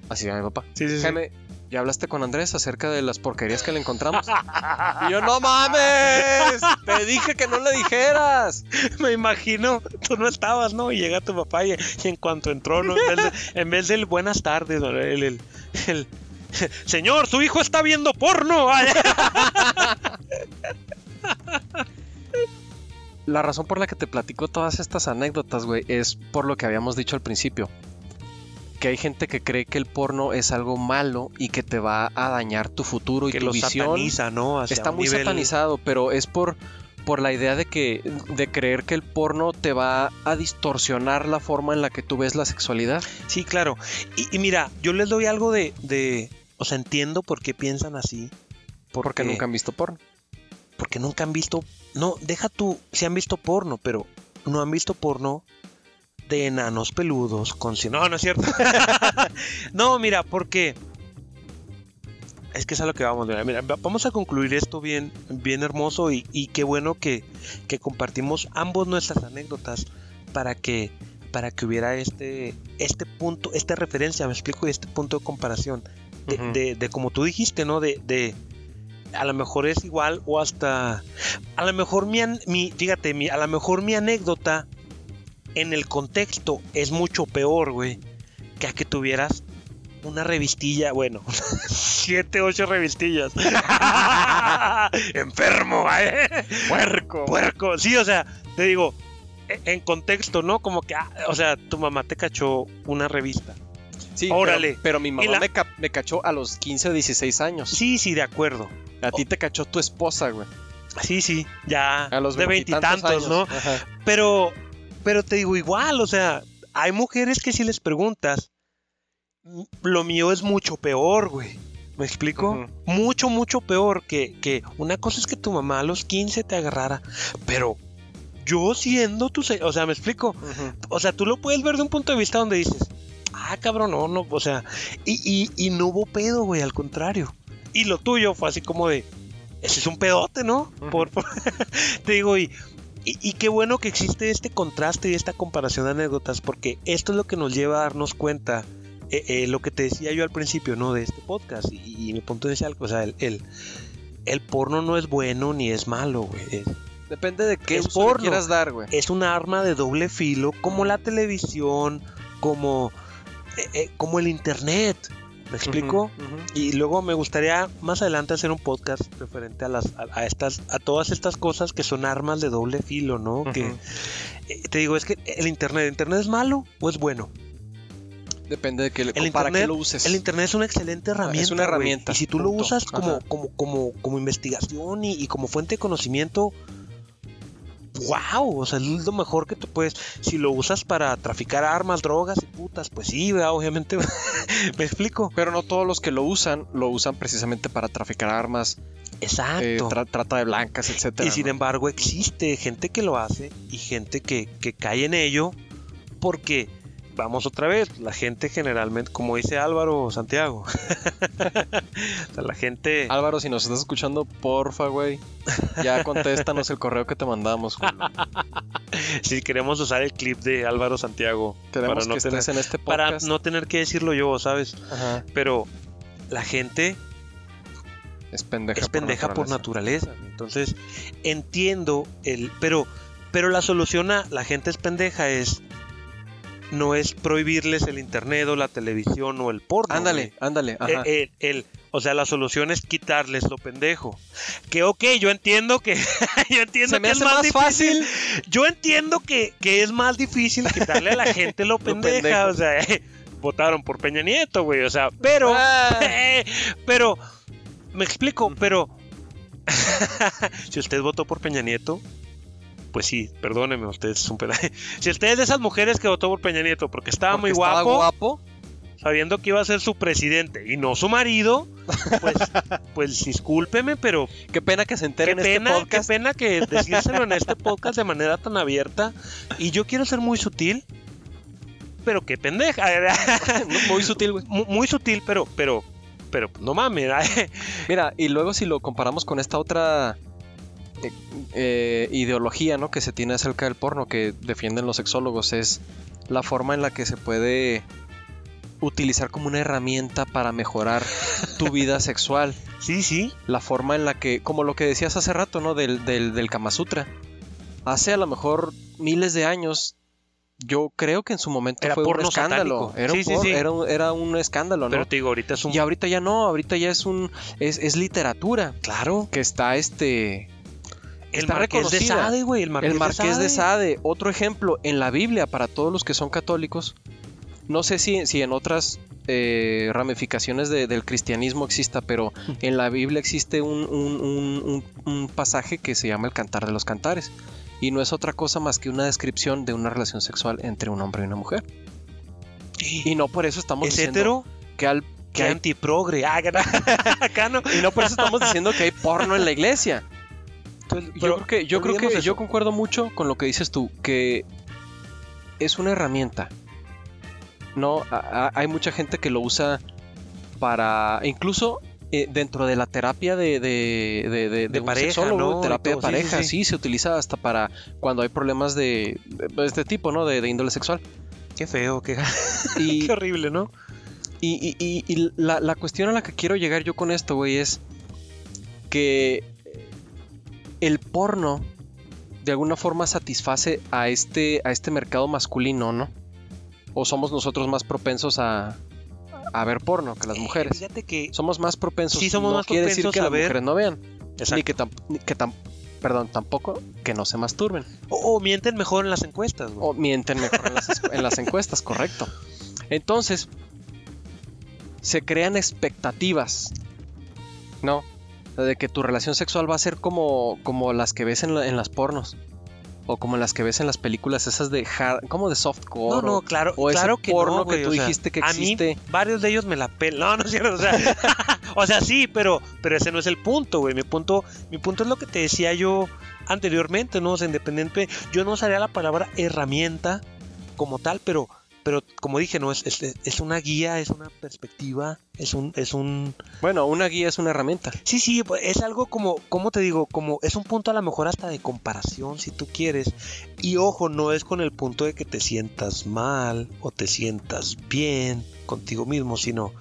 así va mi papá. Sí, sí, sí. Jaime, ¿ya hablaste con Andrés acerca de las porquerías que le encontramos? y yo, no mames, te dije que no le dijeras. (laughs) Me imagino, tú no estabas, ¿no? Y llega tu papá y, y en cuanto entró, ¿no? en, vez de- en vez del buenas tardes, ¿no? el, el- el- (laughs) Señor, su hijo está viendo porno. (laughs) La razón por la que te platico todas estas anécdotas, güey, es por lo que habíamos dicho al principio. Que hay gente que cree que el porno es algo malo y que te va a dañar tu futuro y que tu lo visión. sataniza, ¿no? Hacia Está muy nivel- satanizado, pero es por, por la idea de que de creer que el porno te va a distorsionar la forma en la que tú ves la sexualidad. Sí, claro. Y, y mira, yo les doy algo de, de- O sea, entiendo por qué piensan así. Porque, Porque nunca han visto porno. porque nunca han visto. No, deja tú. Si han visto porno, pero no han visto porno de enanos peludos con. si- No, no es cierto. (laughs) no, mira, porque. Es que es a lo que vamos. Mira, mira, va- vamos a concluir esto bien, bien hermoso y, y qué bueno que, que compartimos ambos nuestras anécdotas para que para que hubiera este este punto, esta referencia, me explico, y este punto de comparación de, de- de como tú dijiste, ¿no? De, de a lo mejor es igual o hasta a lo mejor mi, mi fíjate, mi, a lo mejor mi anécdota en el contexto es mucho peor, güey, que a que tuvieras una revistilla, bueno, (laughs) siete, ocho revistillas. (laughs) Enfermo, ¿eh? Puerco. Puerco. Sí, o sea, te digo, e- en contexto, ¿no? Como que, ah, o sea, tu mamá te cachó una revista. Sí, Órale. Pero, pero mi mamá la- me, ca- me cachó a los 15 o 16 años. Sí, sí, de acuerdo. A ti te cachó tu esposa, güey. Sí, sí, ya. A los de veintitantos ¿no? Ajá. Pero, pero te digo igual, o sea, hay mujeres que si les preguntas, "M- lo mío es mucho peor, güey. ¿Me explico? Mucho, mucho peor que, que una cosa es que tu mamá a los 15 te agarrara, pero yo siendo tu... O sea, me explico. O sea, tú lo puedes ver de un punto de vista donde dices, ah, cabrón, no, no, o sea, y, y, y no hubo pedo, güey, al contrario. Y lo tuyo fue así como de, ese es un pedote, ¿no? Por, por- (laughs) te digo, y, y, y qué bueno que existe este contraste y esta comparación de anécdotas, porque esto es lo que nos lleva a darnos cuenta, eh, eh, lo que te decía yo al principio, ¿no? De este podcast, y, y mi punto inicial, o sea, el, el, el porno no es bueno ni es malo, güey. Es, Depende de qué Es uso le porno. quieras dar, güey. es un arma de doble filo, como la televisión, como, eh, eh, como el internet. ¿Me explico? Y luego me gustaría más adelante hacer un podcast referente a las a, a estas a todas estas cosas que son armas de doble filo, ¿no? Que eh, te digo es que el internet, ¿el internet es malo o es bueno? Depende de que le, El para qué lo uses. El internet es una excelente herramienta. Es una herramienta, Y si tú lo usas como, como, como, como investigación y, y como fuente de conocimiento, wow, o sea, es lo mejor que tú puedes. Si lo usas para traficar armas, drogas y putas, pues sí, ¿verdad? obviamente. (laughs) Me explico. Pero no todos los que lo usan lo usan precisamente para traficar armas, Exacto. eh, tra- trata de blancas, etcétera. y sin ¿no? embargo, existe gente que lo hace y gente que, que cae en ello porque. Vamos otra vez, la gente generalmente, como dice Álvaro Santiago, (laughs) o sea, la gente... Álvaro, si nos estás escuchando, porfa, güey. Ya contéstanos el correo que te mandamos. (laughs) Si queremos usar el clip de Álvaro Santiago Queremos para no, que tener, estés en este para no tener que decirlo yo, ¿sabes? Ajá. Pero la gente Es pendeja. es pendeja por naturaleza. Entonces, entiendo el. Pero, pero la solución a la gente es pendeja es. No es prohibirles el internet o la televisión o el porno. Ándale, güey. ándale. Ajá. Eh, eh, el- o sea, la solución es quitarles lo pendejo. Que ok, yo entiendo que. (laughs) yo entiendo Se me que hace es más, fácil. Yo entiendo que, que es más difícil quitarle a la gente lo (laughs) pendeja. pendejo. o sea, (laughs) votaron por Peña Nieto, güey. O sea, pero. Ah. pero. Me explico, pero. si usted votó por Peña Nieto. Pues sí, perdóneme, usted es un peda- (laughs) Si usted es de esas mujeres que votó por Peña Nieto porque estaba Porque muy estaba guapo, sabiendo que iba a ser su presidente y no su marido, pues, (laughs) pues discúlpeme, pero Qué pena que se qué enteren en pena, este qué podcast. pena que (laughs) decírselo en este podcast de manera tan abierta. Y yo quiero ser muy sutil, pero qué pendeja. Muy sutil, güey. muy, muy sutil, pero, pero, pero no mames. Mira, y luego si lo comparamos con esta otra eh, eh, ideología, ¿no? Que se tiene acerca del porno, que defienden los sexólogos, es la forma en la que se puede utilizar como una herramienta para mejorar tu vida sexual. (laughs) Sí, sí. La forma en la que, como lo que decías hace rato, ¿no? Del, del, del Kama Sutra. Hace a lo mejor miles de años, yo creo que en su momento Era fue un escándalo. satánico. Era, Sí, un sí, sí. Era, un, era un escándalo, ¿no? Pero te digo, ahorita es un. Y ahorita ya no, ahorita ya es un es, es literatura Claro. que está este El está Marqués de. Sade, güey. El Marqués, el Marqués de Sade. Otro ejemplo en la Biblia para todos los que son católicos. No sé si, si en otras eh, ramificaciones de- del cristianismo exista, pero (laughs) en la Biblia existe un, un- un- un- un pasaje que se llama el Cantar de los Cantares. Y no es otra cosa más que una descripción de una relación sexual entre un hombre y una mujer. (gasps) Y no por eso estamos ¿Es diciendo hetero? que, al, Que que hay antiprogre. Ah, (laughs) acá no. Y no por eso estamos diciendo que hay porno en la iglesia. Yo creo que, yo, creo que eso. yo concuerdo mucho con lo que dices tú, que es una herramienta. No, A- a- hay mucha gente que lo usa para, incluso eh, dentro de la terapia de, de, de, de- pareja, ¿no? terapia de todo, sí, sí, pareja, sí. sí, se utiliza hasta para cuando hay problemas de, este tipo, ¿no? De, índole sexual. Qué feo, qué, (laughs) Y, qué horrible, ¿no? y, y- y- y la, la cuestión a la que quiero llegar yo con esto, güey, es que el porno de alguna forma satisface a este, a este mercado masculino, ¿no? O somos nosotros más propensos a, a ver porno que las Eh, mujeres. Fíjate que. Somos más propensos. Sí, somos no más quiere decir propensos que a las ver- mujeres no vean. Exacto. Ni que, tam- ni que tam- perdón, tampoco que no se masturben. O, o mienten mejor en las encuestas, güey. O mienten mejor en las, es- en las encuestas, correcto. Entonces, se crean expectativas, ¿no? De que tu relación sexual va a ser como, como las que ves en, la- en las pornos. O como las que ves en las películas esas de hard, como de softcore. No, no, o- claro, o ese claro que porno no, que tú o sea, dijiste que A mí, existe. varios de ellos me la pelan. No, no es cierto, o sea, (laughs) (laughs) O sea, sí, pero, pero ese no es el punto, güey. Mi punto, mi punto es lo que te decía yo anteriormente, ¿no? O sea, independiente, yo no usaría la palabra herramienta como tal, pero pero como dije, no es, es, una guía, es una perspectiva, es un, es un... Bueno, una guía es una herramienta. Sí, sí, pues, es algo como, ¿cómo te digo? Como es un punto a lo mejor hasta de comparación, si tú quieres. Y ojo, no es con el punto de que te sientas mal o te sientas bien contigo mismo, sino,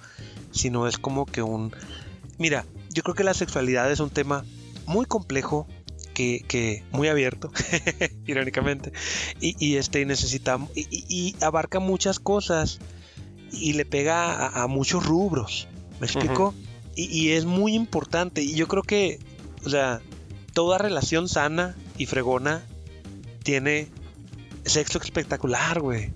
sino es como que un... Mira, yo creo que la sexualidad es un tema muy complejo, que, muy abierto, (laughs) irónicamente, y, este necesita y, abarca muchas cosas y le pega a, muchos rubros, ¿me explico? y, es muy importante y yo creo que, o sea, toda relación sana y fregona tiene sexo espectacular, güey.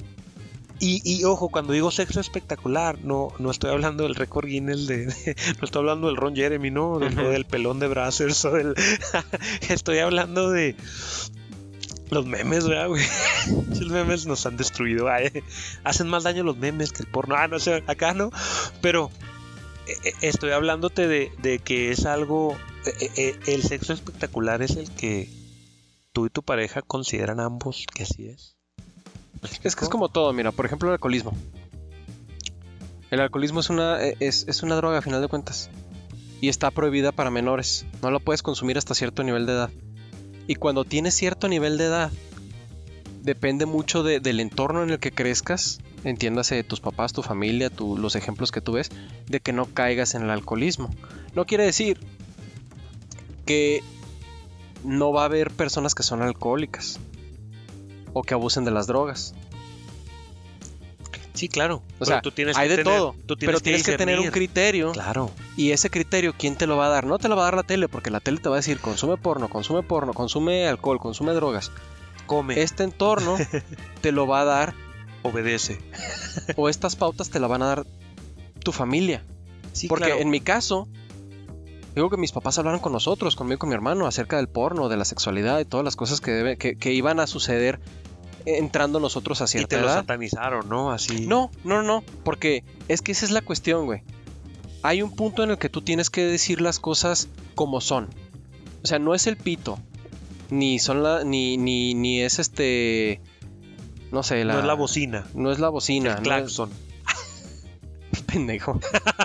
Y, ojo, cuando digo sexo espectacular, no, no estoy hablando del récord Guinness, de, (laughs) no estoy hablando del Ron Jeremy, ¿no? Del, pelón de Brazzers (laughs) o del... (laughs) estoy hablando de los memes, ¿verdad, güey? Los memes nos han destruido. hacen más daño los memes que el porno. Ah, no sé, acá no. Pero eh, eh, estoy hablándote de, de que es algo... Eh, el sexo espectacular es el que tú y tu pareja consideran ambos que así es. Es que es como todo, mira, por ejemplo el alcoholismo. El alcoholismo es una, e, es, una droga a final de cuentas. Y está prohibida para menores. No lo puedes consumir hasta cierto nivel de edad. Y cuando tienes cierto nivel de edad, depende mucho del entorno en el que crezcas, entiéndase de tus papás, tu familia, los ejemplos que tú ves, de que no caigas en el alcoholismo. No quiere decir que no va a haber personas que son alcohólicas o que abusen de las drogas. Sí, claro. O sea, tú tienes hay de todo. pero tienes que, tener un criterio. Claro. Y ese criterio, ¿quién te lo va a dar? No te lo va a dar la tele, porque la tele te va a decir, consume porno, consume porno, consume alcohol, consume drogas. Come. Este entorno (laughs) te lo va a dar. Obedece. o estas pautas te la van a dar tu familia. Sí, porque en mi caso, digo que mis papás hablaron con nosotros, conmigo y con mi hermano, acerca del porno, de la sexualidad y todas las cosas que, debe, que, iban a suceder entrando nosotros a cierta y te lo satanizaron, ¿no? Así. No, no, no, porque es que esa es la cuestión, güey. Hay un punto en el que tú tienes que decir las cosas como son. O sea, no es el pito, ni son la, ni, ni, ni es este, no sé, la. No es la bocina. No es la bocina. El claxon. (laughs) Pendejo.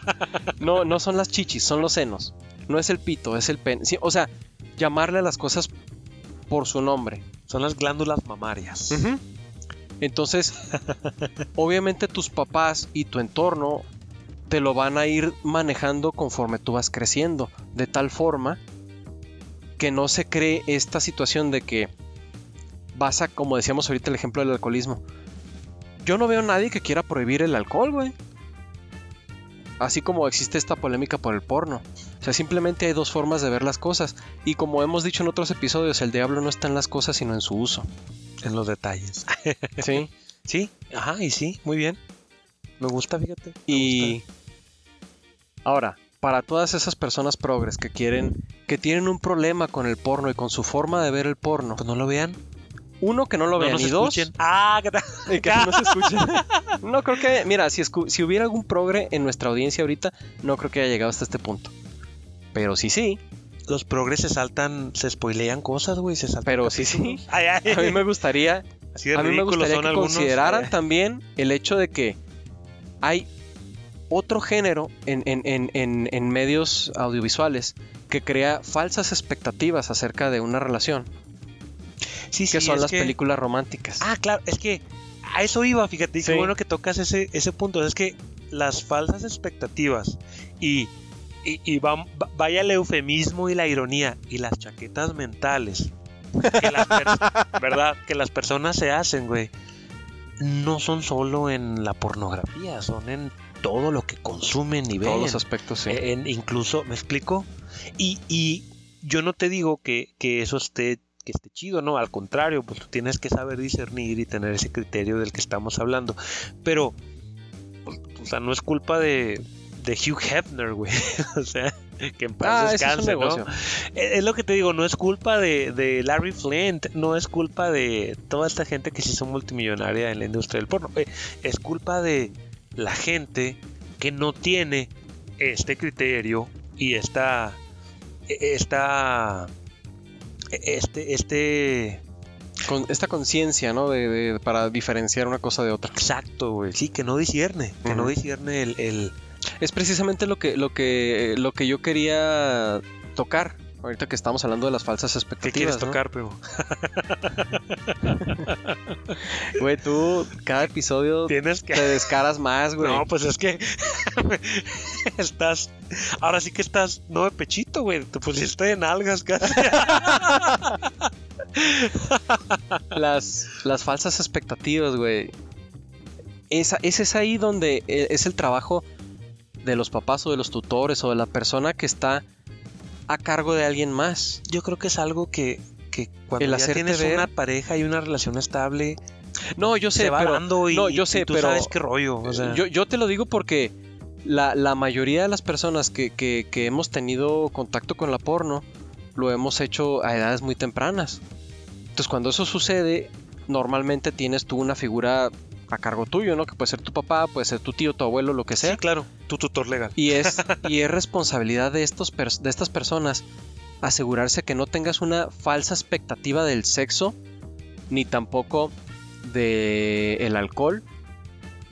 (laughs) no, no son las chichis, son los senos. No es el pito, es el pen. o sea, llamarle a las cosas por su nombre. Son las glándulas mamarias. Entonces, (laughs) obviamente tus papás y tu entorno te lo van a ir manejando conforme tú vas creciendo. De tal forma que no se cree esta situación de que vas a, como decíamos ahorita el ejemplo del alcoholismo. Yo no veo a nadie que quiera prohibir el alcohol, güey. Así como existe esta polémica por el porno. O sea, simplemente hay dos formas de ver las cosas. Y como hemos dicho en otros episodios, el diablo no está en las cosas, sino en su uso. En los detalles. (laughs) sí. Sí, ajá, y sí, muy bien. Me gusta, fíjate. y ahora, para todas esas personas progres que quieren, que tienen un problema con el porno y con su forma de ver el porno, pues no lo vean. Uno, que no lo vean. y dos, ah, que, (laughs) que no se escuchen. (laughs) no creo que, mira, si, si hubiera algún progre en nuestra audiencia ahorita, no creo que haya llegado hasta este punto. Pero sí, sí. Los progres se saltan, se spoilean cosas, güey, se saltan. Pero sí, sí. A mí me gustaría, a mí me gustaría que consideraran también el hecho de que hay otro género en, en, medios audiovisuales que crea falsas expectativas acerca de una relación. Sí, que son las películas románticas. Ah, claro, es que a eso iba, fíjate, y qué bueno que tocas ese, ese punto. Es que las falsas expectativas y y, vaya el eufemismo y la ironía y las chaquetas mentales que las, (laughs) ¿verdad? que las personas se hacen, güey, no son solo en la pornografía, son en todo lo que consumen y ven. Todos los aspectos, sí. En, incluso, ¿me explico? Y, y yo no te digo que, que, eso esté que esté chido, no, al contrario, pues tú tienes que saber discernir y tener ese criterio del que estamos hablando. Pero, pues, o sea, no es culpa de, de Hugh Hefner, güey. (laughs) o sea, que en paz ah, descanse, ¿no? Es, lo que te digo, no es culpa de, Larry Flint, no es culpa de toda esta gente que se hizo multimillonaria en la industria del porno. Eh, es culpa de la gente que no tiene este criterio y esta, e- esta, e- este, este, Con esta conciencia, ¿no? De, de- para diferenciar una cosa de otra. exacto, güey, sí, que no discierne, que no discierne el, el- Es precisamente lo que, lo que, lo que yo quería tocar. Ahorita que estamos hablando de las falsas ¿qué expectativas. quieres ¿no? tocar, pero (laughs) Güey, tú cada episodio tienes que te descaras más, güey. No, pues es que (laughs) estás. Ahora sí que estás, no de pechito, güey. Te pusiste en algas casi. (laughs) las, las falsas expectativas, güey. Esa, ese es ahí donde eh, es el trabajo de los papás o de los tutores o de la persona que está a cargo de alguien más. Yo creo que es algo que, que cuando El ya tienes ver- una pareja y una relación estable, No, yo sé, se va pero dando y, no, yo y sé, tú pero- sabes qué rollo. O sea, yo, yo te lo digo porque la, la mayoría de las personas que, que- que hemos tenido contacto con la porno lo hemos hecho a edades muy tempranas. Entonces cuando eso sucede, normalmente tienes tú una figura a cargo tuyo, ¿no? Que puede ser tu papá, puede ser tu tío, tu abuelo, lo que sea. sí, claro, tu tutor legal. Y es, (laughs) y es responsabilidad de, estos de estas personas asegurarse que no tengas una falsa expectativa del sexo, ni tampoco de el alcohol,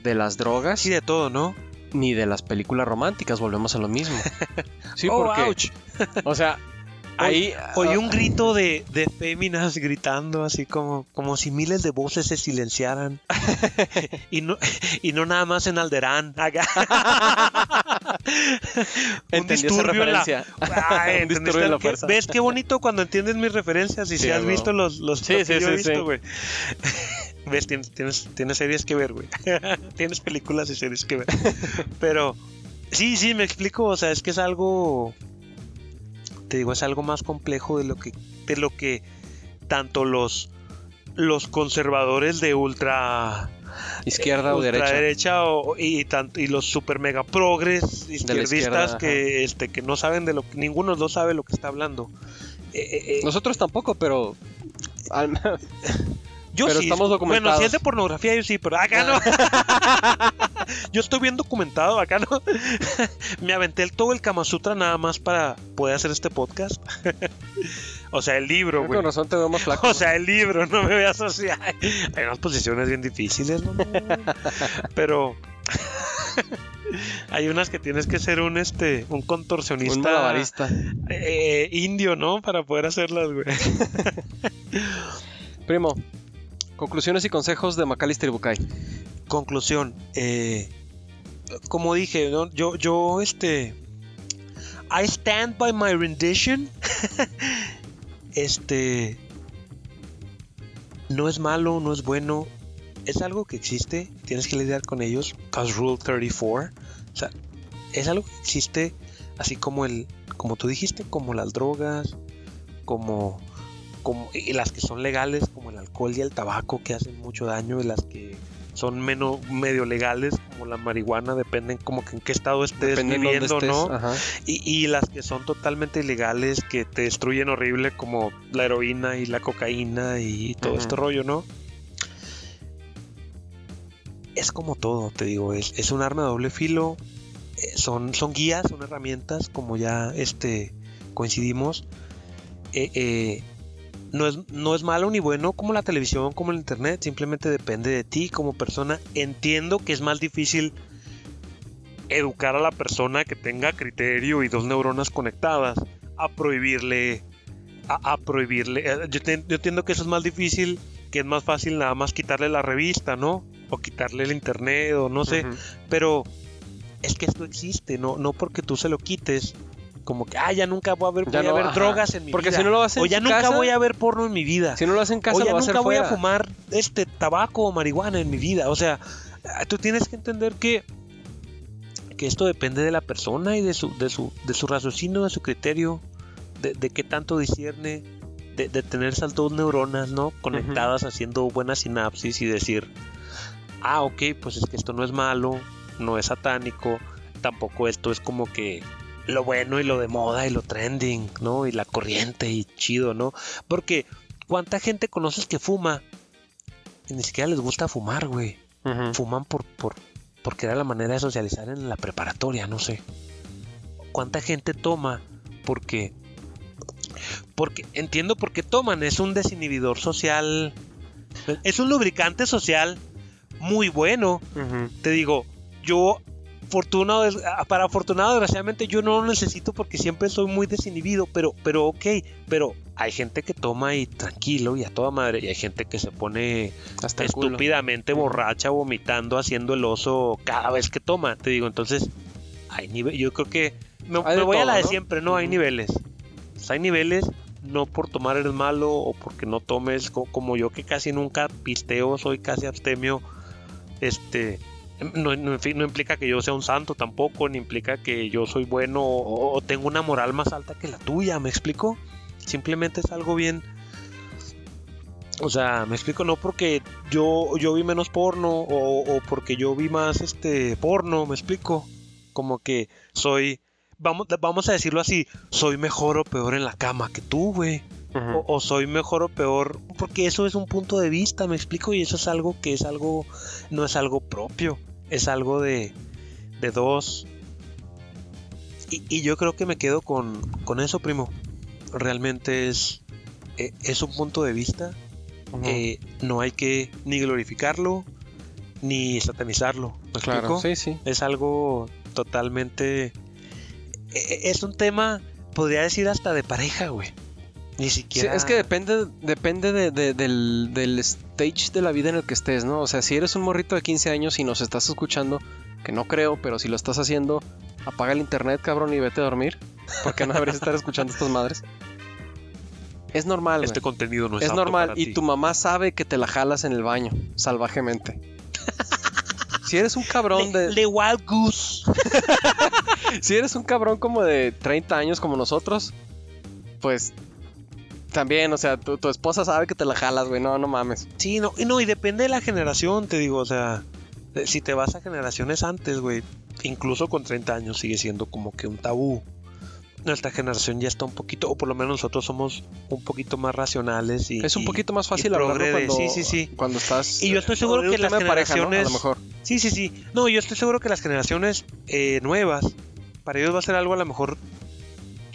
de las drogas, Sí, de todo, ¿no? ni de las películas románticas. Volvemos a lo mismo. (laughs) Sí, Oh, porque, ouch. o sea, ahí Oí un grito de, de féminas gritando así como, como si miles de voces se silenciaran. (laughs) y, no, y no nada más en Alderán. (laughs) Un disturbio en la-. Ay, (laughs) Un ¿entendiste disturbio en la que- fuerza. ¿Ves qué bonito cuando entiendes mis referencias y Sí, si has visto los, los Sí, que sí, yo he sí, sí. visto, güey? ¿Ves? Tienes, tienes, tienes series que ver, güey. tienes películas y series que ver. Pero sí, sí, me explico. O sea, es que es algo. Te digo, es algo más complejo de lo que, de lo que tanto los, los conservadores de ultra Izquierda o derecha. o- y tanto y los super mega progres izquierdistas que este que no saben de lo que ninguno de los dos sabe lo que está hablando. Eh, eh, eh, Nosotros tampoco, pero al- yo pero sí, estamos bueno documentados. si es de pornografía yo sí pero acá no (laughs) yo estoy bien documentado acá no (laughs) me aventé el, todo el Kama Sutra nada más para poder hacer este podcast (laughs) o sea el libro con güey razón te veo más flaco. O sea, el libro, no me veas así. Ay, Hay unas posiciones bien difíciles, ¿no? Pero hay unas que tienes que ser un este un contorsionista un malabarista. eh, indio, ¿no? Para poder hacerlas, güey. Primo, conclusiones y consejos de Macalister y Bukai. Conclusión, eh, como dije, yo yo este I stand by my rendition. (laughs) este no es malo, no es bueno, es algo que existe, tienes que lidiar con ellos. Cause Rule 34, o sea, es algo que existe, así como el, como tú dijiste, como las drogas, como, como y las que son legales, como el alcohol y el tabaco que hacen mucho daño, y las que son menos medio legales, como la marihuana, dependen como que en qué estado estés Depende viviendo, estés, ¿no? Y, y las que son totalmente ilegales, que te destruyen horrible, como la heroína y la cocaína y todo este rollo, ¿no? Es como todo, te digo, es, es un arma de doble filo, eh, son, son guías, son herramientas, como ya este, coincidimos. Eh, eh, no, es, no es malo ni bueno como la televisión, como el internet, simplemente depende de ti como persona. Entiendo que es más difícil educar a la persona que tenga criterio y dos neuronas conectadas a prohibirle a, a prohibirle eh, yo, te- yo entiendo que eso es más difícil que es más fácil nada más quitarle la revista no o quitarle el internet o no sé pero es que esto existe no no porque tú se lo quites como que ah ya nunca voy a ver, Ya voy a no, ver ajá. drogas en mi Porque vida si no lo haces o ya nunca casa- voy a ver porno en mi vida Si no lo hacen en casa, o ya va a hacer nunca voy a fumar este tabaco o marihuana en mi vida. O sea, tú tienes que entender que, que esto depende de la persona y de su, de su, de su raciocinio, de su criterio, de, de qué tanto discierne, de, de tener esas dos neuronas, ¿no? Conectadas haciendo buena sinapsis y decir, ah, ok, pues es que esto no es malo, no es satánico, tampoco esto es como que lo bueno y lo de moda y lo trending, ¿no? Y la corriente y chido, ¿no? Porque ¿cuánta gente conoces que fuma? Y ni siquiera les gusta fumar, güey. Fuman por, por, porque era la manera de socializar en la preparatoria, no sé. cuánta gente toma porque porque entiendo por qué toman, es un desinhibidor social, es un lubricante social muy bueno. Te digo, yo afortunado, para afortunado desgraciadamente yo no lo necesito porque siempre soy muy desinhibido, pero pero ok, pero hay gente que toma y tranquilo y a toda madre y hay gente que se pone Hasta el culo. estúpidamente borracha, vomitando, haciendo el oso cada vez que toma. Te digo, entonces, hay nivel, yo creo que me, voy a la de ¿no? siempre, no, hay niveles. Sea, hay niveles, no por tomar eres malo o porque no tomes, co- como yo que casi nunca pisteo, soy casi abstemio, este... No, no, en fin, no implica que yo sea un santo tampoco, ni implica que yo soy bueno o, o tengo una moral más alta que la tuya, ¿me explico? Simplemente es algo bien, o sea, me explico, no porque yo, yo vi menos porno o, o porque yo vi más este porno, me explico. Como que soy, vamos, vamos a decirlo así, soy mejor o peor en la cama que tú, güey. O, o soy mejor o peor, porque eso es un punto de vista, me explico, y eso es algo que es algo, no es algo propio, es algo de, de dos. Y, y yo creo que me quedo con, con eso, primo. Realmente es, eh, es un punto de vista eh, no hay que ni glorificarlo ni satanizarlo. ¿Me claro, sí, sí. Es algo totalmente. e- Es un tema, podría decir hasta de pareja, güey. Ni Sí, siquiera. es que depende, depende de- de- del, del stage de la vida en el que estés, ¿no? O sea, si eres un morrito de 15 años y nos estás escuchando, que no creo, pero si lo estás haciendo, apaga el internet, cabrón, y vete a dormir. Porque no deberías estar escuchando estas madres. Es normal. Este contenido no es, es apto normal. para Y ti. tu mamá sabe que te la jalas en el baño, salvajemente. si eres un cabrón Le, de. le Wild Goose. (laughs) Si eres un cabrón como de 30 años como nosotros, pues. También, o sea, tu, tu esposa sabe que te la jalas, güey. No, no mames. Sí, no, y no, y depende de la generación, te digo, o sea, de- si te vas a generaciones antes, güey, incluso con 30 años sigue siendo como que un tabú. Nuestra generación ya está un poquito, o por lo menos nosotros somos un poquito más racionales y Es un y- poquito más fácil de- cuando, sí, sí, sí. cuando estás. Y yo estoy seguro en un que las de pareja, ¿no? A lo generaciones- mejor. Sí, sí, sí. No, yo estoy seguro que las generaciones eh, nuevas, para ellos va a ser algo a lo mejor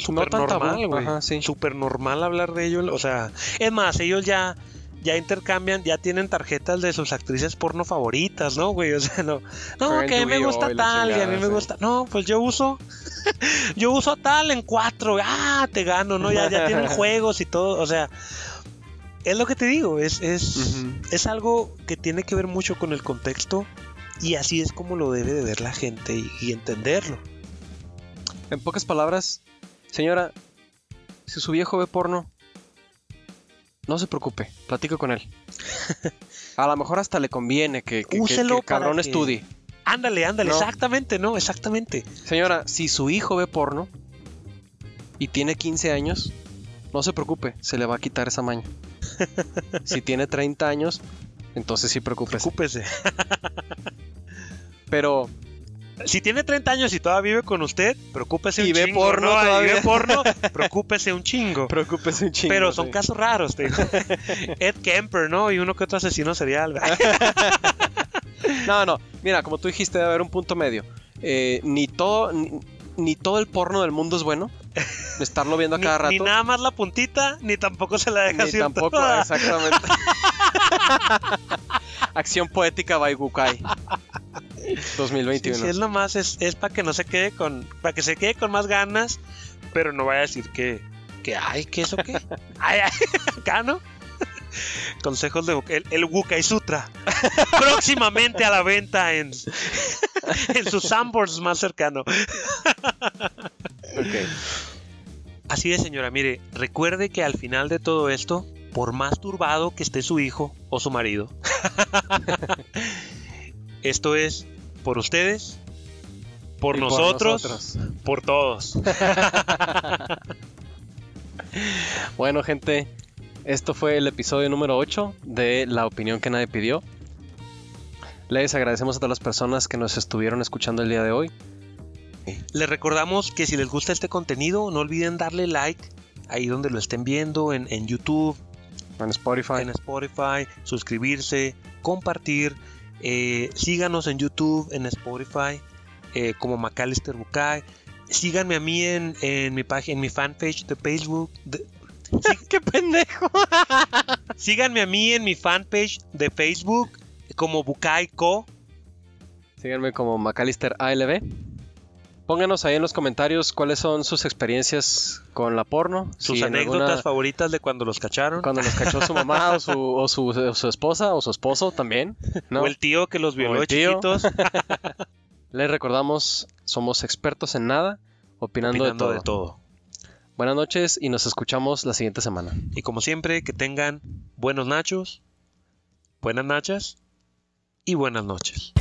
No tan tabú, normal, güey. sí. Súper normal hablar de ello. O sea, es más, ellos ya, ya intercambian, ya tienen tarjetas de sus actrices porno favoritas, ¿no, güey? O sea, no. No, que a mí me gusta tal, y a mí me gusta. No, pues yo uso. (laughs) yo uso tal en cuatro. Ah, te gano, ¿no? Ya, ya tienen (laughs) juegos y todo. O sea. Es lo que te digo, es, es, es algo que tiene que ver mucho con el contexto y así es como lo debe de ver la gente y, y entenderlo. En pocas palabras, señora, si su viejo ve porno, no se preocupe, platico con él. (laughs) A lo mejor hasta le conviene que, que, que- que el cabrón estudie. Ándale, ándale, No. exactamente, ¿no? Exactamente. Señora, si su hijo ve porno y tiene 15 años, no se preocupe, se le va a quitar esa maña. (laughs) si tiene 30 años, entonces sí preocúpese. Preocúpese. Pero Si tiene 30 años y todavía vive con usted, preocúpese Y un ve chingo. porno ¿no? Y todavía. ve porno, (laughs) preocúpese un chingo. preocúpese un chingo. Pero son sí. casos raros, te digo. (laughs) Ed Kemper, ¿no? Y uno que otro asesino serial. (laughs) No, no. Mira, como tú dijiste, debe haber un punto medio. Eh, ni todo, ni, ni todo el porno del mundo es bueno. Estarlo viendo a Ni, cada rato. ni nada más la puntita, ni tampoco se la deja Ni tampoco, toda. (laughs) exactamente. (laughs) Acción poética by Gukai. Sí, 2021. sí, es nomás, es, es para que no se quede con, para que se quede con más ganas, pero no vaya a decir que, que ay, ¿qué eso qué? (laughs) Ay, ay, acá, ¿no? Consejos de el, el Wukai Sutra. Próximamente a la venta en, en su Sanborns más cercano. Así es, señora, mire, recuerde que al final de todo esto, por más turbado que esté su hijo o su marido, (laughs) esto es por ustedes, por nosotros, nosotros. por todos. (laughs) Bueno, gente, esto fue el episodio número 8 de La opinión que nadie pidió. Les agradecemos a todas las personas que nos estuvieron escuchando el día de hoy. Les recordamos que si les gusta este contenido, no olviden darle like ahí donde lo estén viendo, en, en YouTube, En Spotify. en Spotify, suscribirse, compartir, eh, síganos en YouTube, en Spotify, eh, como Macalister Bukai. síganme a mí en, en mi página, en mi fanpage de Facebook. de- (laughs) ¡Qué pendejo! (laughs) síganme a mí en mi fanpage de Facebook como Bukai Co. Síganme como McAllister ALB. Pónganos ahí en los comentarios cuáles son sus experiencias con la porno. Sus Si anécdotas alguna- favoritas de cuando los cacharon. Cuando los cachó su mamá o su, o su, o su esposa o su esposo también. ¿no? O el tío que los violó chiquitos. (laughs) Les recordamos, somos expertos en nada, opinando, opinando de, todo. de todo. Buenas noches y nos escuchamos la siguiente semana. Y como siempre, que tengan buenos nachos, buenas nachas y buenas noches.